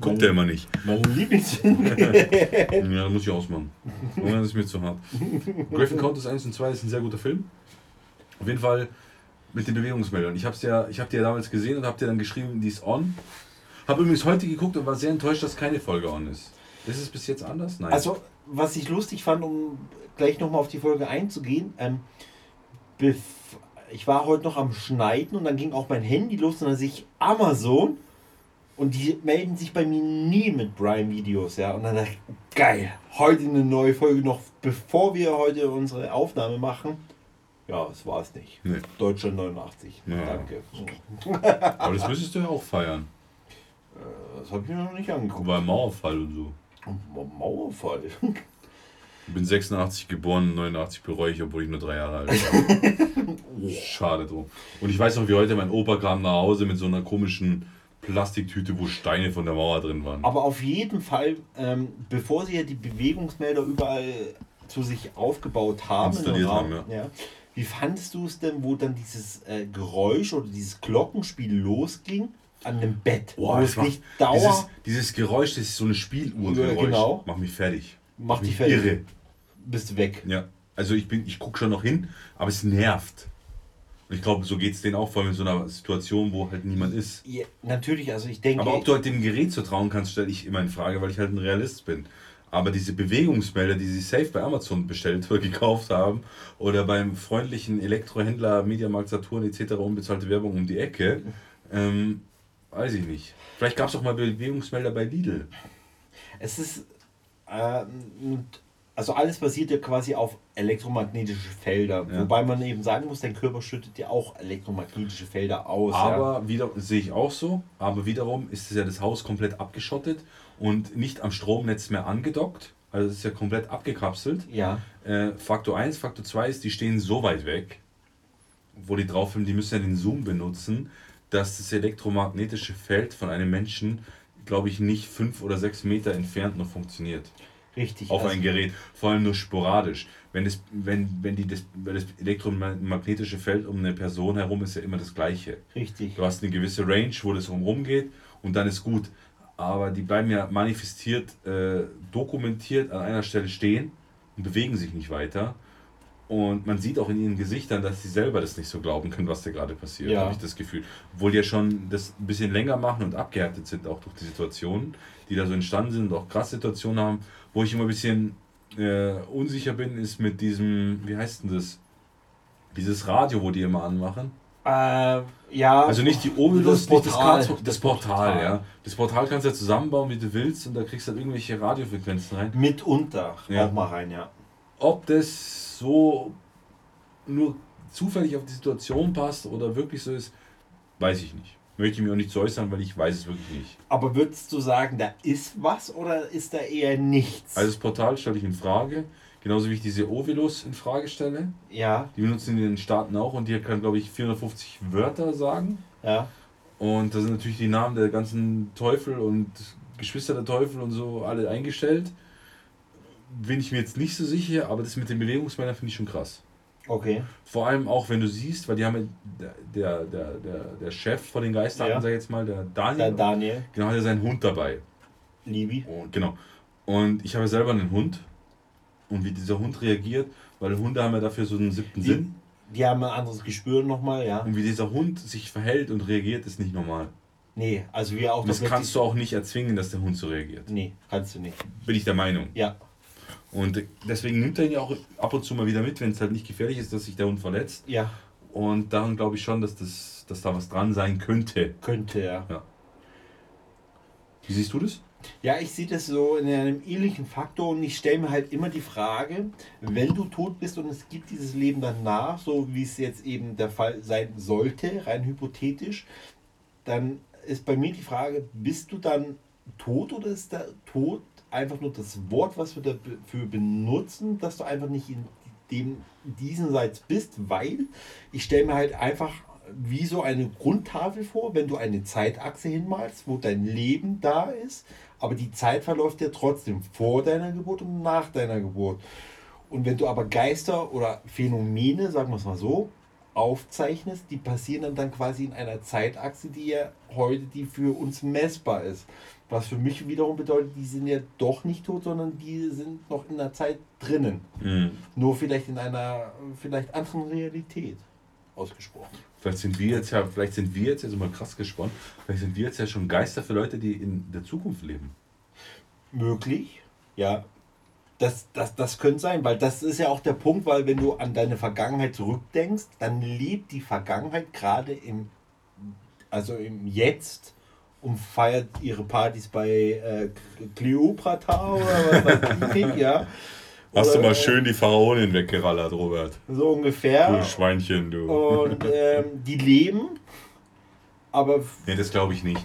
Guckt er immer nicht. Mein Lieblings. Ja, muss ich ausmachen. Irgendwann ist mir zu hart. Grave Encounters 1 und 2 ist ein sehr guter Film. Auf jeden Fall mit den Bewegungsmeldern. Ich habe ja, ich hab die ja damals gesehen und habe dir dann geschrieben, die ist on. Habe übrigens heute geguckt und war sehr enttäuscht, dass keine Folge on ist. Ist es bis jetzt anders? Nein. Also, was ich lustig fand, um gleich nochmal auf die Folge einzugehen, ähm, ich war heute noch am Schneiden und dann ging auch mein Handy los und dann sehe ich Amazon und die melden sich bei mir nie mit Prime-Videos, ja. Und dann dachte ich, geil, heute eine neue Folge noch, bevor wir heute unsere Aufnahme machen. Ja, das war es nicht. Nee. Deutschland 89. Ja. Danke. Aber das müsstest du ja auch feiern. Das habe ich mir noch nicht angeguckt. War Mauerfall und so. Mauerfall. Ich bin 86 geboren, 89 bereue ich, obwohl ich nur drei Jahre alt war. Schade drum. Und ich weiß noch, wie heute mein Opa kam nach Hause mit so einer komischen Plastiktüte, wo Steine von der Mauer drin waren. Aber auf jeden Fall, ähm, bevor sie ja die Bewegungsmelder überall zu sich aufgebaut haben, Raum, haben, ja. wie fandest du es denn, wo dann dieses äh, Geräusch oder dieses Glockenspiel losging an dem Bett? Boah, das macht, dauer dieses, dieses Geräusch, das ist so eine Spieluhrgeräusch. Ja, genau. Macht mich fertig. macht dich mich fertig. irre. Bist du weg. Ja. Also ich bin, ich gucke schon noch hin, aber es nervt. Und ich glaube, so geht es denen auch, vor allem in so einer Situation, wo halt niemand ist. Ja, natürlich, also ich denke. Aber ob du halt dem Gerät so trauen kannst, stelle ich immer in Frage, weil ich halt ein Realist bin. Aber diese Bewegungsmelder, die sie safe bei Amazon bestellt oder gekauft haben oder beim freundlichen Elektrohändler Mediamarkt Saturn etc. unbezahlte Werbung um die Ecke, ähm, weiß ich nicht. Vielleicht gab es auch mal Bewegungsmelder bei Lidl. Es ist. ähm, also alles basiert ja quasi auf elektromagnetische Felder. Ja. Wobei man eben sagen muss, dein Körper schüttet ja auch elektromagnetische Felder aus. ja. Aber wieder sehe ich auch so. Aber wiederum ist ja das Haus komplett abgeschottet und nicht am Stromnetz mehr angedockt. Also es ist ja komplett abgekapselt. Ja. Äh, Faktor 1, Faktor 2 ist, die stehen so weit weg, wo die drauf filmen, die müssen ja den Zoom benutzen, dass das elektromagnetische Feld von einem Menschen, glaube ich, nicht fünf oder sechs Meter entfernt noch funktioniert. Richtig. Auf also- ein Gerät, vor allem nur sporadisch. Wenn, es, wenn, wenn die, das, weil das elektromagnetische Feld um eine Person herum ist ja immer das gleiche. Richtig. Du hast eine gewisse Range, wo das rumrum geht und dann ist gut. Aber die bleiben ja manifestiert, äh, dokumentiert an einer Stelle stehen und bewegen sich nicht weiter. Und man sieht auch in ihren Gesichtern, dass sie selber das nicht so glauben können, was da gerade passiert, Ja. habe ich das Gefühl. Obwohl die ja schon das ein bisschen länger machen und abgehärtet sind, auch durch die Situationen, die da so entstanden sind und auch krass Situationen haben. Wo ich immer ein bisschen äh, unsicher bin, ist mit diesem, wie heißt denn das? Dieses Radio, wo die immer anmachen. Äh, ja. Also nicht die Ovilus, Das das Portal. Karlsruhe, das Portal, ja. Das Portal kannst du ja zusammenbauen, wie du willst, und da kriegst du halt irgendwelche Radiofrequenzen rein. Mitunter. Ja. Auch mal rein, ja. Ob das so nur zufällig auf die Situation passt oder wirklich so ist, weiß ich nicht. Möchte ich mir auch nicht zu äußern, weil ich weiß es wirklich nicht. Aber würdest du sagen, da ist was oder ist da eher nichts? Also das Portal stelle ich in Frage, genauso wie ich diese Ovilus in Frage stelle. ja, Die benutzen in den Staaten auch und die kann, glaube ich, 450 Wörter sagen. ja. Und da sind natürlich die Namen der ganzen Teufel und Geschwister der Teufel und so alle eingestellt. Bin ich mir jetzt nicht so sicher, aber das mit den Bewegungsmeldern finde ich schon krass. Okay. Vor allem auch, wenn du siehst, weil die haben ja, der, der, der, der Chef von den Geisterarten, Ja. sag ich jetzt mal, der Daniel, Dann Daniel, genau, hat ja seinen Hund dabei. Libi. Und, genau. Und ich habe ja selber einen Hund. Und wie dieser Hund reagiert, weil Hunde haben ja dafür so einen siebten Die, Sinn. die haben ein anderes Gespür nochmal, ja. Und wie dieser Hund sich verhält und reagiert, ist nicht normal. Nee, also wir auch Und das kannst du auch nicht erzwingen, dass der Hund so reagiert. Nee, kannst du nicht. Bin ich der Meinung. Ja. Und deswegen nimmt er ihn ja auch ab und zu mal wieder mit, wenn es halt nicht gefährlich ist, dass sich der Hund verletzt. Ja, Und daran glaube ich schon, dass, das, dass da was dran sein könnte. könnte ja. Wie siehst du das? Ja, ich sehe das so in einem ähnlichen Faktor und ich stelle mir halt immer die Frage, wenn du tot bist und es gibt dieses Leben danach, so wie es jetzt eben der Fall sein sollte, rein hypothetisch, dann ist bei mir die Frage, bist du dann tot oder ist der Tod einfach nur das Wort, was wir dafür benutzen, dass du einfach nicht in dem diesenseits bist, weil ich stelle mir halt einfach wie so eine Grundtafel vor, wenn du eine Zeitachse hinmalst, wo dein Leben da ist, aber die Zeit verläuft ja trotzdem vor deiner Geburt und nach deiner Geburt. Und wenn du aber Geister oder Phänomene, sagen wir es mal so, aufzeichnest, die passieren dann, dann quasi in einer Zeitachse, die ja heute die für uns messbar ist. Was für mich wiederum bedeutet, die sind ja doch nicht tot, sondern die sind noch in der Zeit drinnen. Nur vielleicht in einer vielleicht anderen Realität ausgesprochen. Vielleicht sind wir jetzt ja, vielleicht sind wir jetzt, jetzt mal krass gespannt, vielleicht sind wir jetzt ja schon Geister für Leute, die in der Zukunft leben. Möglich, ja. Das, das, das könnte sein, weil das ist ja auch der Punkt, weil wenn du an deine Vergangenheit zurückdenkst, dann lebt die Vergangenheit gerade im, also im Jetzt und feiert ihre Partys bei äh, Kleopatra oder was weiß ich, ja. Hast du mal schön die Pharaonin weggerallert, Robert. So ungefähr. Du Schweinchen, du. Und ähm, die leben, aber Nee, das glaube ich nicht.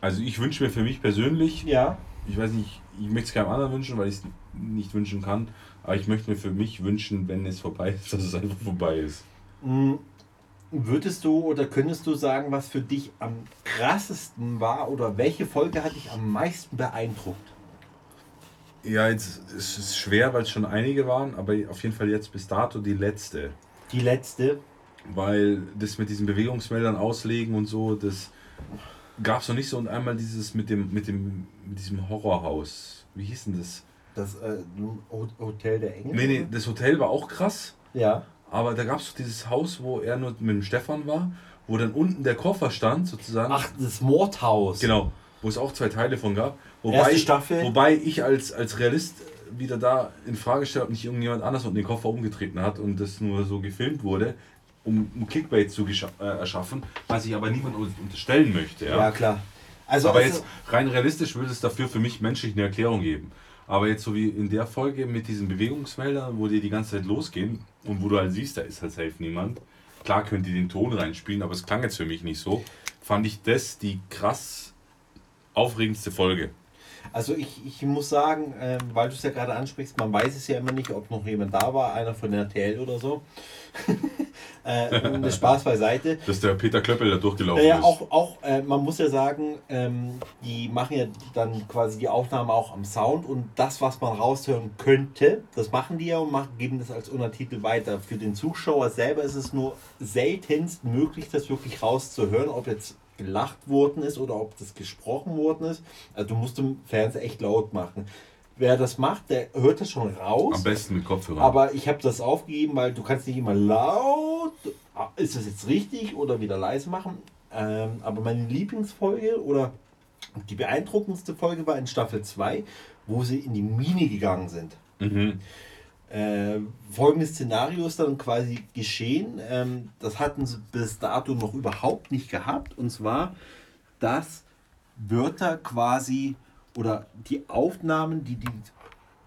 Also ich wünsche mir für mich persönlich, ja, ich weiß nicht, ich möchte es keinem anderen wünschen, weil ich es nicht wünschen kann, aber ich möchte mir für mich wünschen, wenn es vorbei ist, dass es einfach vorbei ist. Würdest du oder könntest du sagen, was für dich am krassesten war oder welche Folge hat dich am meisten beeindruckt? Ja, jetzt es ist schwer, weil es schon einige waren, aber auf jeden Fall jetzt bis dato die letzte. Die letzte. Weil das mit diesen Bewegungsmeldern auslegen und so, das gab es noch nicht so. Und einmal dieses mit dem, mit dem, mit diesem Horrorhaus. Wie hieß denn das? Das äh, Ho- Hotel der Engel? Nee, nee, das Hotel war auch krass. Ja. Aber da gab es dieses Haus, wo er nur mit dem Stefan war, wo dann unten der Koffer stand, sozusagen. Ach, das Mordhaus. Genau, wo es auch zwei Teile von gab. Erste Staffel. Wobei ich als, als Realist wieder da in Frage stelle, ob nicht irgendjemand anders unten den Koffer umgetreten hat und das nur so gefilmt wurde, um, Clickbait zu äh, erschaffen, was ich aber niemand un- unterstellen möchte. Ja? Ja, klar. Also, aber also- jetzt rein realistisch würde es dafür für mich menschlich eine Erklärung geben. Aber jetzt so wie in der Folge mit diesen Bewegungsmeldern, wo die die ganze Zeit losgehen und wo du halt siehst, da ist halt safe niemand. Klar könnt ihr den Ton reinspielen, aber es klang jetzt für mich nicht so. Fand ich das die krass aufregendste Folge. Also ich, ich muss sagen, ähm, weil du es ja gerade ansprichst, man weiß es ja immer nicht, ob noch jemand da war, einer von der RTL oder so. äh, Spaß beiseite. Dass der Peter Klöppel da durchgelaufen Ja, ist. auch, auch äh, man muss ja sagen, ähm, die machen ja dann quasi die Aufnahme auch am Sound und das, was man raushören könnte, das machen die ja und machen, geben das als Untertitel weiter. Für den Zuschauer selber ist es nur seltenst möglich, das wirklich rauszuhören, ob jetzt gelacht worden ist oder ob das gesprochen worden ist. Also du musst im Fernsehen echt laut machen. Wer das macht, der hört das schon raus. Am besten mit Kopfhörern. Aber ich habe das aufgegeben, weil du kannst nicht immer laut, ah, ist das jetzt richtig oder wieder leise machen. Ähm, aber meine Lieblingsfolge oder die beeindruckendste Folge war in Staffel 2, wo sie in die Mine gegangen sind. mhm. Äh, folgendes Szenario ist dann quasi geschehen. Ähm, das hatten sie bis dato noch überhaupt nicht gehabt. Und zwar, dass Wörter quasi oder die Aufnahmen, die die,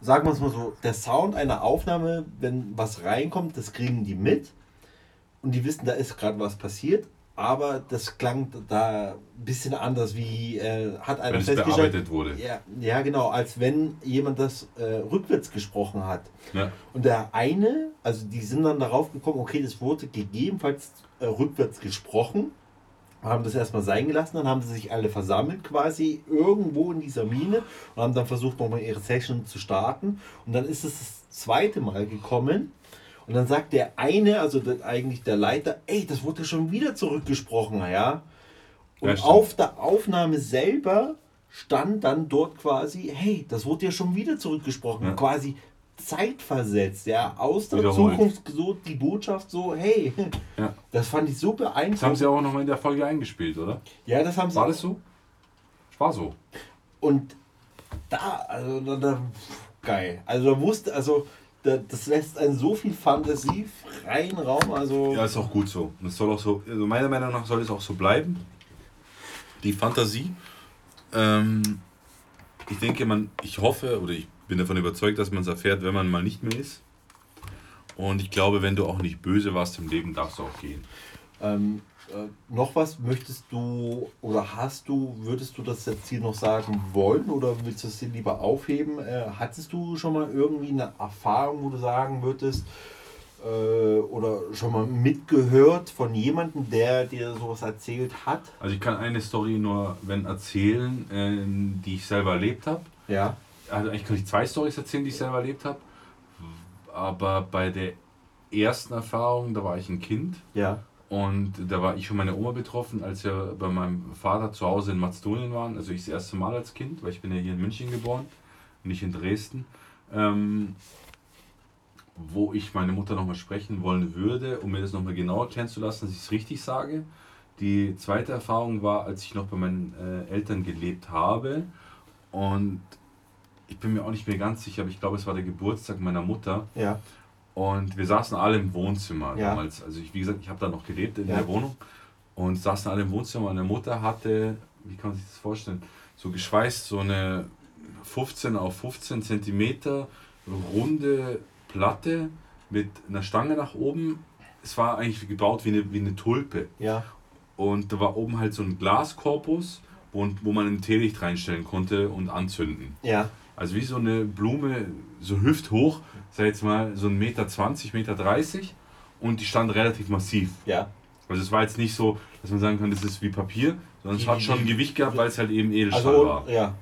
sagen wir es mal so, der Sound einer Aufnahme, wenn was reinkommt, das kriegen die mit. Und die wissen, da ist gerade was passiert. Aber das klang da ein bisschen anders, wie äh, hat einer Wenn es festgestellt. bearbeitet wurde. Ja, ja, genau, als wenn jemand das äh, rückwärts gesprochen hat. Ja. Und der eine, also die sind dann darauf gekommen, okay, das wurde gegebenenfalls äh, rückwärts gesprochen, haben das erstmal sein gelassen, dann haben sie sich alle versammelt quasi irgendwo in dieser Mine und haben dann versucht, nochmal ihre Session zu starten. Und dann ist es das zweite Mal gekommen. Und dann sagt der eine, also eigentlich der Leiter, ey, das wurde schon wieder zurückgesprochen, ja. Und Ja, auf der Aufnahme selber stand dann dort quasi, hey, das wurde ja schon wieder zurückgesprochen. Ja. Quasi zeitversetzt, ja, aus der. Zukunft so die Botschaft so, hey, Ja. das fand ich so Das haben beeindruckend. sie auch nochmal in der Folge eingespielt, oder? ja, das haben sie. War das so? War so. Und da, also da, da, geil. Also da wusste, also das lässt einen so viel Fantasie freien Raum, also Ja, ist auch gut so. Und es soll auch so, also meiner Meinung nach soll es auch so bleiben. Die Fantasie. Ähm, ich denke, man, ich hoffe oder ich bin davon überzeugt, dass man es erfährt, wenn man mal nicht mehr ist. Und ich glaube, wenn du auch nicht böse warst im Leben, darfst du auch gehen. Ähm, äh, noch was möchtest du oder hast du, würdest du das jetzt hier noch sagen wollen oder willst du es dir lieber aufheben? Äh, hattest du schon mal irgendwie eine Erfahrung, wo du sagen würdest, äh, oder schon mal mitgehört von jemandem, der dir sowas erzählt hat? Also ich kann eine Story nur, wenn erzählen, ähm, die ich selber erlebt habe. Ja. Also eigentlich kann ich zwei Stories erzählen, die ich selber erlebt habe. Aber bei der ersten Erfahrung, da war ich ein Kind. Ja. Und da war ich und meine Oma betroffen, als wir bei meinem Vater zu Hause in Mazedonien waren. Also ich das erste Mal als Kind, weil ich bin ja hier in München geboren, nicht in Dresden. Ähm, wo ich meine Mutter nochmal sprechen wollen würde, um mir das nochmal genau erklären zu lassen, dass ich es richtig sage. Die zweite Erfahrung war, als ich noch bei meinen äh, Eltern gelebt habe. Und ich bin mir auch nicht mehr ganz sicher, aber ich glaube, es war der Geburtstag meiner Mutter. Ja. Und wir saßen alle im Wohnzimmer Ja. damals. Also ich, wie gesagt, ich habe da noch gelebt in Ja. der Wohnung und saßen alle im Wohnzimmer. Meine Mutter hatte, wie kann man sich das vorstellen, so geschweißt so eine 15 auf 15 Zentimeter runde Platte mit einer Stange nach oben. Es war eigentlich gebaut wie eine, wie eine Tulpe. Ja. Und da war oben halt so ein Glaskorpus, wo, wo man ein Teelicht reinstellen konnte und anzünden. Ja. Also wie so eine Blume, so hüfthoch, sag jetzt mal so ein Meter 20, Meter 30 und die stand relativ massiv. Ja. Also es war jetzt nicht so, dass man sagen kann, das ist wie Papier, sondern es hat schon ein Gewicht gehabt, weil es halt eben Edelstahl Also, war. und, ja.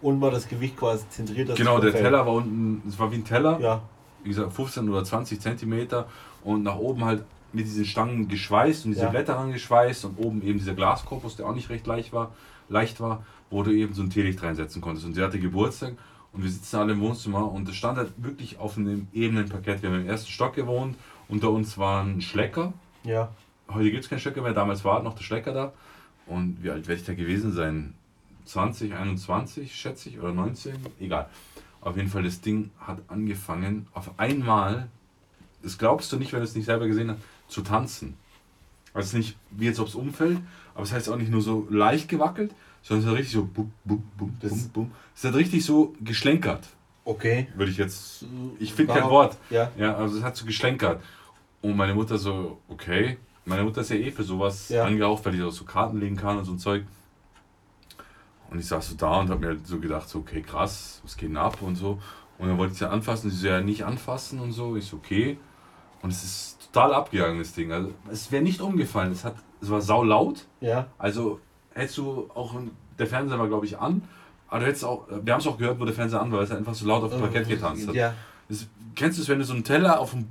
Und war das Gewicht quasi zentriert. Genau, der. Teller war unten, es war wie ein Teller, Ja. wie gesagt 15 oder 20 Zentimeter und nach oben halt mit diesen Stangen geschweißt und diese Ja. Blätter rangeschweißt und oben eben dieser Glaskorpus, der auch nicht recht leicht war, leicht war, wo du eben so ein Teelicht reinsetzen konntest. Und sie hatte Geburtstag und wir sitzen alle im Wohnzimmer und es stand halt wirklich auf einem ebenen Parkett. Wir haben im ersten Stock gewohnt, unter uns war ein Schlecker. Ja. Heute gibt es keinen Schlecker mehr, damals war noch der Schlecker da. Und wie alt werde ich da gewesen sein? 20, 21 schätze ich oder 19, egal. Auf jeden Fall, das Ding hat angefangen, auf einmal, das glaubst du nicht, wenn du es nicht selber gesehen hast, zu tanzen. Also nicht wie jetzt, ob es umfällt, aber es heißt auch nicht nur so leicht gewackelt, sondern es hat richtig so bum, bum, bum, Das- bum, bum. Es hat richtig so geschlenkert, Okay. würde ich jetzt, ich finde kein Wort. Ja. Ja, also es hat so geschlenkert. Und meine Mutter so, okay. Meine Mutter ist ja eh für sowas Ja. angehaucht, weil die auch so Karten legen kann und so ein Zeug. Und ich saß so da und habe mir halt so gedacht, so, okay, krass, was geht denn ab und so. Und dann wollte ich sie anfassen, sie so, ja, nicht anfassen und so. Ich so, okay. Und es ist total abgegangen, das Ding. Also, es wäre nicht umgefallen. Es, hat, es war sau laut. Ja. Also, hättest du auch, der Fernseher war, glaube ich, an. Aber du hättest auch, wir haben es auch gehört, wo der Fernseher an war, weil es einfach so laut auf dem Parkett getanzt hat. Ja. Das, kennst du es, wenn du so einen Teller auf dem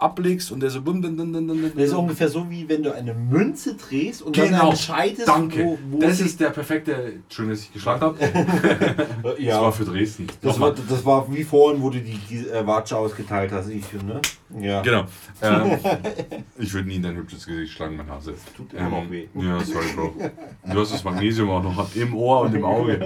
ablegst und der so bum, dun, dun, dun, dun, Das ist ungefähr so, wie wenn du eine Münze drehst und Genau. dann entscheidest, Danke. wo, wo das sie- ist der perfekte. Entschuldigung, dass ich geschlagen habe. Das ja. war für Dresden. Das war, das war wie vorhin, wo du die, die äh, Watsche ausgeteilt hast. Ich, ne? Ja. Genau. Ähm, ich würde nie in dein hübsches Gesicht schlagen, mein Hase. Tut immer noch weh. Ja, sorry, Bro. Du hast das Magnesium auch noch im Ohr und im Auge.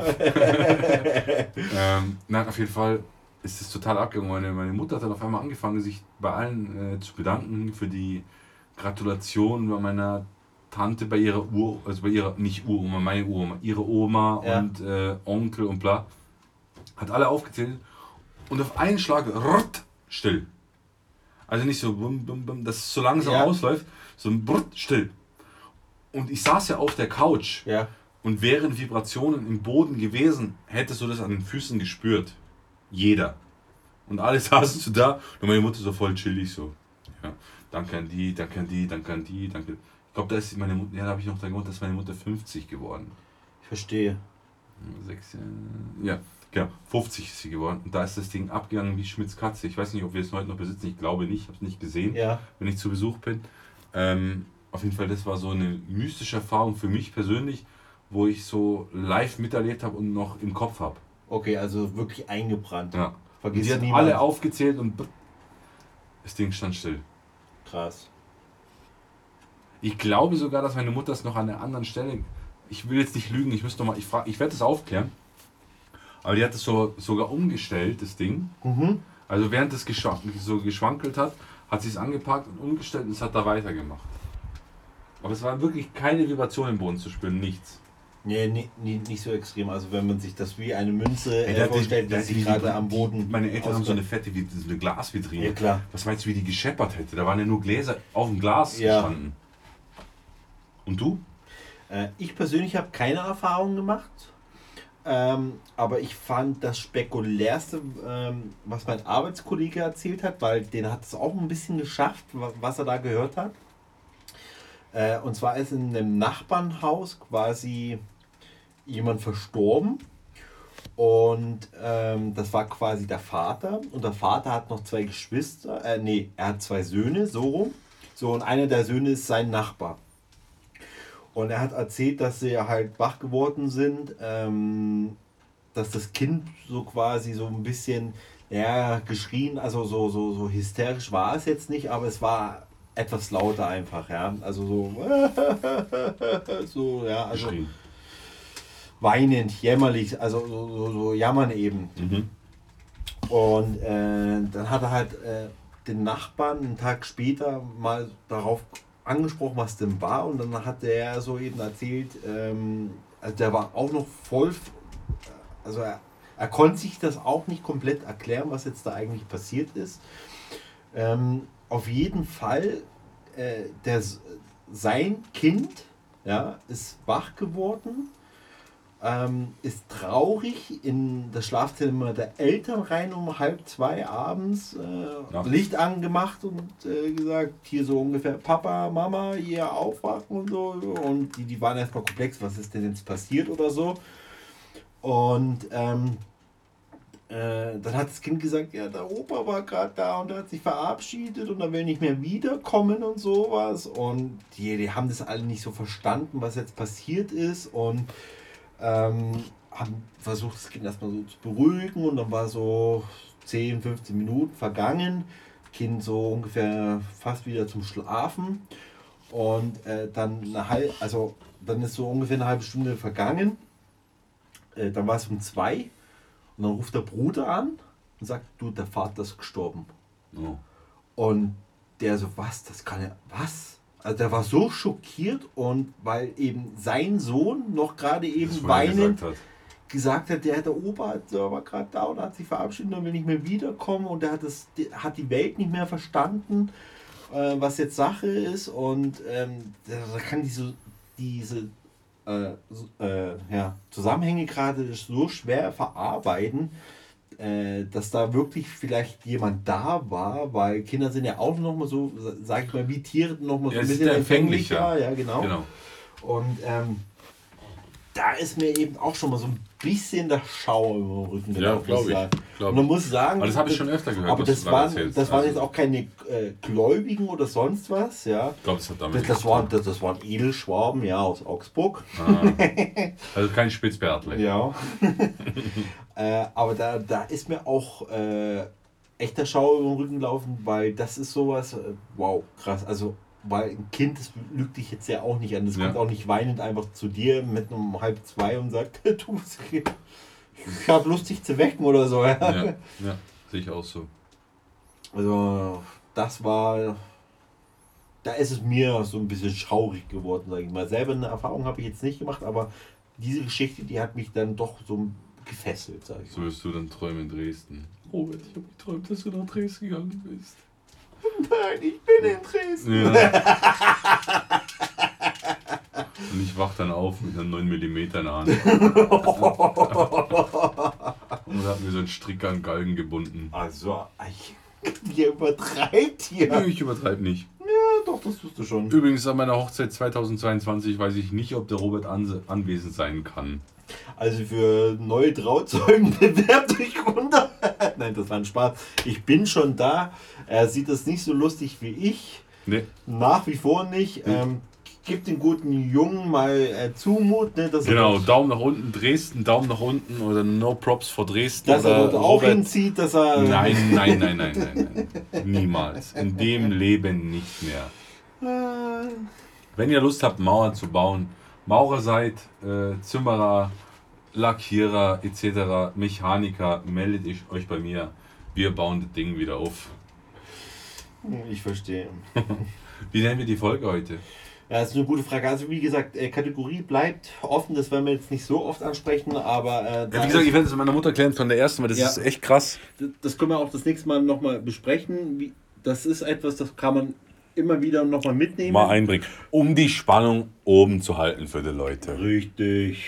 ähm, nein, auf jeden Fall ist es total abgegangen. Meine, meine Mutter hat dann auf einmal angefangen, sich bei allen äh, zu bedanken für die Gratulation bei meiner Tante, bei ihrer Ur, also bei ihrer, nicht Uroma, meine Uroma, ihre Oma Ja. und äh, Onkel und bla. Hat alle aufgezählt und auf einen Schlag rrrt, still. Also nicht so bum, bum, bum, dass es so langsam Ja. ausläuft, sondern brrrt, still. Und ich saß ja auf der Couch Ja. und wären Vibrationen im Boden gewesen, hättest du das an den Füßen gespürt. Jeder. Und alle saßen so da und meine Mutter so voll chillig so. Ja, danke an die, danke an die, danke an die, danke. Ich glaube, da ist meine Mutter, ja, da habe ich noch dran gewohnt, da ist meine Mutter 50 geworden. Ich verstehe. Sechs, Jahre- ja, genau, 50 ist sie geworden. Und da ist das Ding abgegangen wie Schmitz Katze. Ich weiß nicht, ob wir es heute noch besitzen, ich glaube nicht, ich habe es nicht gesehen Ja. wenn ich zu Besuch bin. Ähm, auf jeden Fall, das war so eine mystische Erfahrung für mich persönlich, wo ich so live miterlebt habe und noch im Kopf habe. Okay, also wirklich eingebrannt. Ja. Vergiss die hat niemand. alle aufgezählt und das Ding stand still. Krass. Ich glaube sogar, dass meine Mutter es noch an einer anderen Stelle. Ich will jetzt nicht lügen, ich müsste noch mal, ich, frag- ich werde es aufklären. Aber die hat es so, sogar umgestellt, das Ding. Mhm. Also während es geschwank, so geschwankelt hat, hat sie es angepackt und umgestellt und es hat da weitergemacht. Aber es war wirklich keine Vibration im Boden zu spüren, nichts. Nee, nee, nee, nicht so extrem. Also wenn man sich das wie eine Münze Ey, äh, hat die- vorstellt, die sich gerade am Boden. Meine Eltern haben so eine fette, wie- so eine Glasvitrine. Ja, klar. Was meinst du, wie die gescheppert hätte? Da waren ja nur Gläser auf dem Glas Ja. gestanden. Und du? Äh, ich persönlich habe keine Erfahrung gemacht. Ähm, aber ich fand das spektakulärste, ähm, was mein Arbeitskollege erzählt hat, weil den hat es auch ein bisschen geschafft, wa- was er da gehört hat. Äh, und zwar ist in einem Nachbarnhaus quasi jemand verstorben. Und ähm, das war quasi der Vater. Und der Vater hat noch zwei Geschwister. Äh, nee, er hat zwei Söhne, so rum. So, und einer der Söhne ist sein Nachbar. Und er hat erzählt, dass sie halt wach geworden sind, ähm, dass das Kind so quasi so ein bisschen ja, geschrien, also so, so, so hysterisch war es jetzt nicht, aber es war etwas lauter einfach, ja. Also so, so ja, also Geschrien. Weinend, jämmerlich, also so, so, so jammern eben. Mhm. Und äh, dann hat er halt äh, den Nachbarn einen Tag später mal darauf angesprochen, was denn war. Und dann hat der so eben erzählt, ähm, also der war auch noch voll, also er, er konnte sich das auch nicht komplett erklären, was jetzt da eigentlich passiert ist. Ähm, auf jeden Fall, äh, der, sein Kind ja, ist wach geworden ähm, ist traurig in das Schlafzimmer der Eltern rein um halb zwei abends, äh. Licht angemacht und äh, gesagt, hier so ungefähr, Papa, Mama, hier aufwachen und so. Und die, die waren erstmal komplex, was ist denn jetzt passiert oder so. Und ähm, äh, dann hat das Kind gesagt, ja, der Opa war gerade da und er hat sich verabschiedet und er will nicht mehr wiederkommen und sowas. Und die, die haben das alle nicht so verstanden, was jetzt passiert ist. Und ähm, haben versucht, das Kind erstmal so zu beruhigen und dann war so 10, 15 Minuten vergangen. Kind so ungefähr fast wieder zum Schlafen. Und äh, dann eine halbe, also dann ist so ungefähr eine halbe Stunde vergangen. Äh, dann war es um zwei und dann ruft der Bruder an und sagt, du, der Vater ist gestorben. Oh. Und der so, was, das kann ja, was? Also der war so schockiert und weil eben sein Sohn noch gerade eben er weinend gesagt hat. gesagt hat, der, der Opa hat, der war gerade da und hat sich verabschiedet und will nicht mehr wiederkommen und der hat, das, hat die Welt nicht mehr verstanden, äh, was jetzt Sache ist und ähm, da kann diese, diese äh, äh, ja, Zusammenhänge gerade so schwer verarbeiten, äh, dass da wirklich vielleicht jemand da war, weil Kinder sind ja auch noch mal so, sag ich mal, wie Tiere noch mal so Ja, ein bisschen empfänglicher. empfänglicher. Ja, genau. Genau. Und ähm, da ist mir eben auch schon mal so ein bisschen der Schauer über den Rücken Ja, gelaufen, glaub muss ich. sagen. Glaub Und man muss sagen, Aber das habe ich schon öfter gehört, aber das waren, das waren Also- jetzt auch keine äh, Gläubigen oder sonst was, ja. Ich glaube, das hat damit Das, das, waren, das, das waren Edelschwaben, ja, aus Augsburg. Ah. Also kein Spitzbärtle. Ja. äh, aber da, da ist mir auch äh, echter Schauer über den Rücken gelaufen, weil das ist sowas, äh, wow, krass. Also, weil ein Kind, das lügt dich jetzt ja auch nicht an. Das Ja. kommt auch nicht weinend einfach zu dir mit um halb zwei und sagt, du, ich habe Lust, dich zu wecken oder so. Ja. Ja, ja, sehe ich auch so. Also, das war. Da ist es mir so ein bisschen schaurig geworden, sage ich mal. Selber eine Erfahrung habe ich jetzt nicht gemacht, aber diese Geschichte, die hat mich dann doch so gefesselt, sage ich So mal. wirst du dann träumen in Dresden. Robert, ich habe geträumt, dass du nach Dresden gegangen bist. Nein, ich bin in Dresden. Ja. Und ich wach dann auf mit einer 9 mm in der Hand. Und hab mir so einen Strick an den Galgen gebunden. Also, ich, ihr übertreibt hier. Nö, Ich übertreibe nicht. Ja, doch, das tust du schon. Übrigens an meiner Hochzeit 2022 weiß ich nicht, ob der Robert anse- anwesend sein kann. Also für neue Trauzeugen bewerbt euch runter. Nein, das war ein Spaß. Ich bin schon da. Er sieht das nicht so lustig wie ich. Ne, Nach wie vor nicht. Ähm, gibt den guten Jungen mal äh, Zumut, ne, genau, er, Daumen nach unten Dresden, Daumen nach unten oder No Props vor Dresden dass er oder dort auch hinzieht, dass er. Nein, nein, nein, nein, nein, nein. Niemals. In dem Leben nicht mehr. Äh, Wenn ihr Lust habt, Mauern zu bauen, Maurer seid, äh, Zimmerer, Lackierer etc., Mechaniker, meldet ich euch bei mir. Wir bauen das Ding wieder auf. Ich verstehe. Wie nennen wir die Folge heute? Ja, das ist eine gute Frage. Also wie gesagt, äh, Kategorie bleibt offen. Das werden wir jetzt nicht so oft ansprechen, aber äh, Ja, wie gesagt, ich werde es meiner Mutter klären von der ersten, weil das Ja. ist echt krass. das- können wir auch das nächste Mal nochmal besprechen. Das ist etwas, das kann man immer wieder nochmal mitnehmen. Mal einbringen. Um die Spannung oben zu halten für die Leute. Richtig.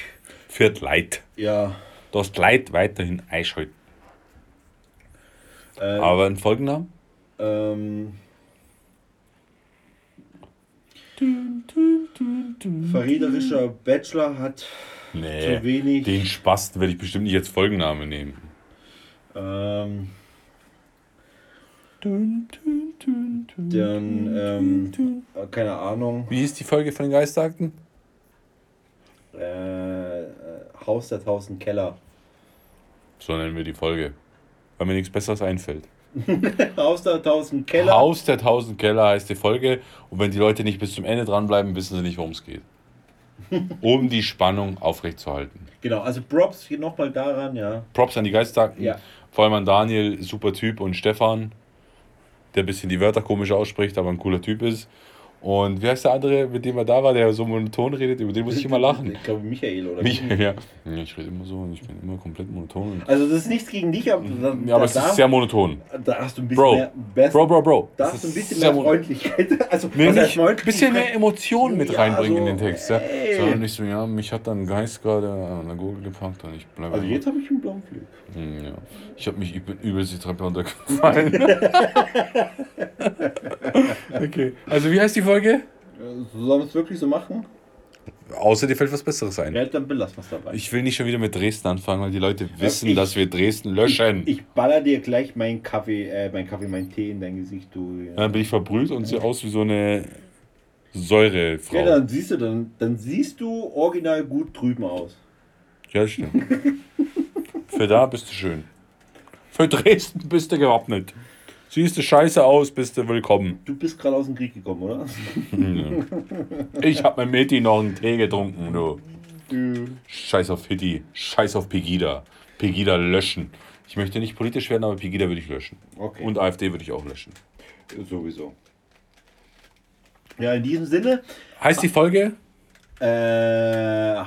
Für das Leid. Ja. Das Leid weiterhin einschalten. Äh, Aber ein Folgennamen? ähm, verräterischer Bachelor hat Nee. zu wenig. Den Spasten werde ich bestimmt nicht als Folgenname nehmen. Ähm, dann, ähm, äh, keine Ahnung, Wie hieß die Folge von den Geisterakten? äh, äh, Haus der tausend Keller. So nennen wir die Folge. Weil mir nichts Besseres einfällt. Haus der tausend Keller. Haus der tausend Keller heißt die Folge. Und wenn die Leute nicht bis zum Ende dranbleiben, wissen sie nicht, worum es geht. Um die Spannung aufrechtzuerhalten. Genau, also Props hier nochmal daran, ja. Props an die Geisterakten. Ja. Vor allem an Daniel, super Typ, und Stefan, der ein bisschen die Wörter komisch ausspricht, aber ein cooler Typ ist. Und wie heißt der andere, mit dem er da war, der so monoton redet? Über den muss ich immer lachen. Ich glaube Michael oder Michael, ja. Ja, Ich rede immer so und ich bin immer komplett monoton. Also das ist nichts gegen dich, aber da, Ja, aber es ist sehr monoton. da hast du ein bisschen Bro. mehr best, Bro, Bro, Bro. da hast du ein bisschen mehr Freundlichkeit. Also Nee, nicht, ein bisschen mehr Emotionen mit Ja, reinbringen so, in den Text. Ja. Sondern nicht so, ja, mich hat dann ein Geist gerade an der Gurgel gepackt und ich bleibe. Also jetzt habe ich einen blauen Fleck. Hm, ja. Ich habe mich übelst die Treppe runtergefallen. okay. Also wie heißt die Folge? Sollen wir es wirklich so machen? Außer dir fällt was Besseres ein. Ja, dann belassen wir es dabei. Ich will nicht schon wieder mit Dresden anfangen, weil die Leute wissen, ich- dass wir Dresden löschen. Ich baller dir gleich meinen Kaffee, äh, mein Kaffee, mein Tee in dein Gesicht, du. dann bin ich verbrüht und sehe aus wie so eine Säurefrau. Ja, dann siehst du, dann, dann siehst du original gut drüben aus. Ja, stimmt. Für da bist du schön. Für Dresden bist du gewappnet. Siehst du scheiße aus, bist du willkommen. Du bist gerade aus dem Krieg gekommen, oder? Ich hab mit Meti noch einen Tee getrunken, du. Du. Scheiß auf Hitti. Scheiß auf Pegida. Pegida löschen. Ich möchte nicht politisch werden, aber Pegida würde ich löschen. Okay. Und AfD würde ich auch löschen. Sowieso. Ja, in diesem Sinne, Heißt die Folge? äh,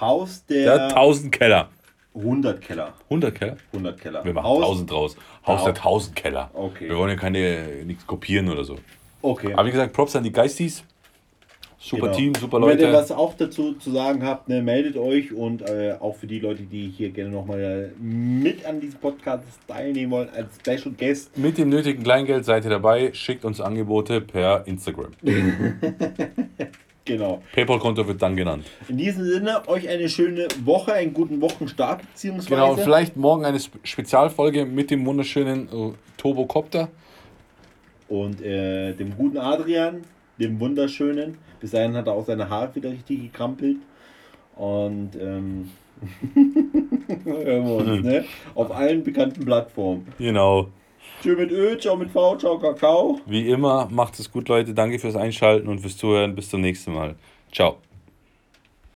Haus Der der 1000 Keller. 100 Keller. 100 Keller? 100 Keller. Wir machen Haus, 1000 draus. Haus der Haus- 1000 Keller. Okay. Wir wollen ja keine nichts kopieren oder so. Okay. Aber wie gesagt, Props an die Geistis. Super Team, super Und Wenn ihr Leute. was auch dazu zu sagen habt, ne, meldet euch und äh, auch für die Leute, die hier gerne nochmal mit an diesem Podcast teilnehmen wollen, als Special Guest. Mit dem nötigen Kleingeld seid ihr dabei. Schickt uns Angebote per Instagram. Genau. PayPal-Konto wird dann genannt. In diesem Sinne, euch eine schöne Woche, einen guten Wochenstart, beziehungsweise. Genau, und vielleicht morgen eine Spe- Spezialfolge mit dem wunderschönen äh, Turbocopter. Und äh, dem guten Adrian, dem wunderschönen. Bis dahin hat er auch seine Haare wieder richtig gekrampelt. Und ähm, hören wir uns, ne? Auf allen bekannten Plattformen. Genau. Tschö mit Ö, ciao mit V, ciao Kakao. Wie immer, macht es gut, Leute. Danke fürs Einschalten und fürs Zuhören. Bis zum nächsten Mal. Ciao.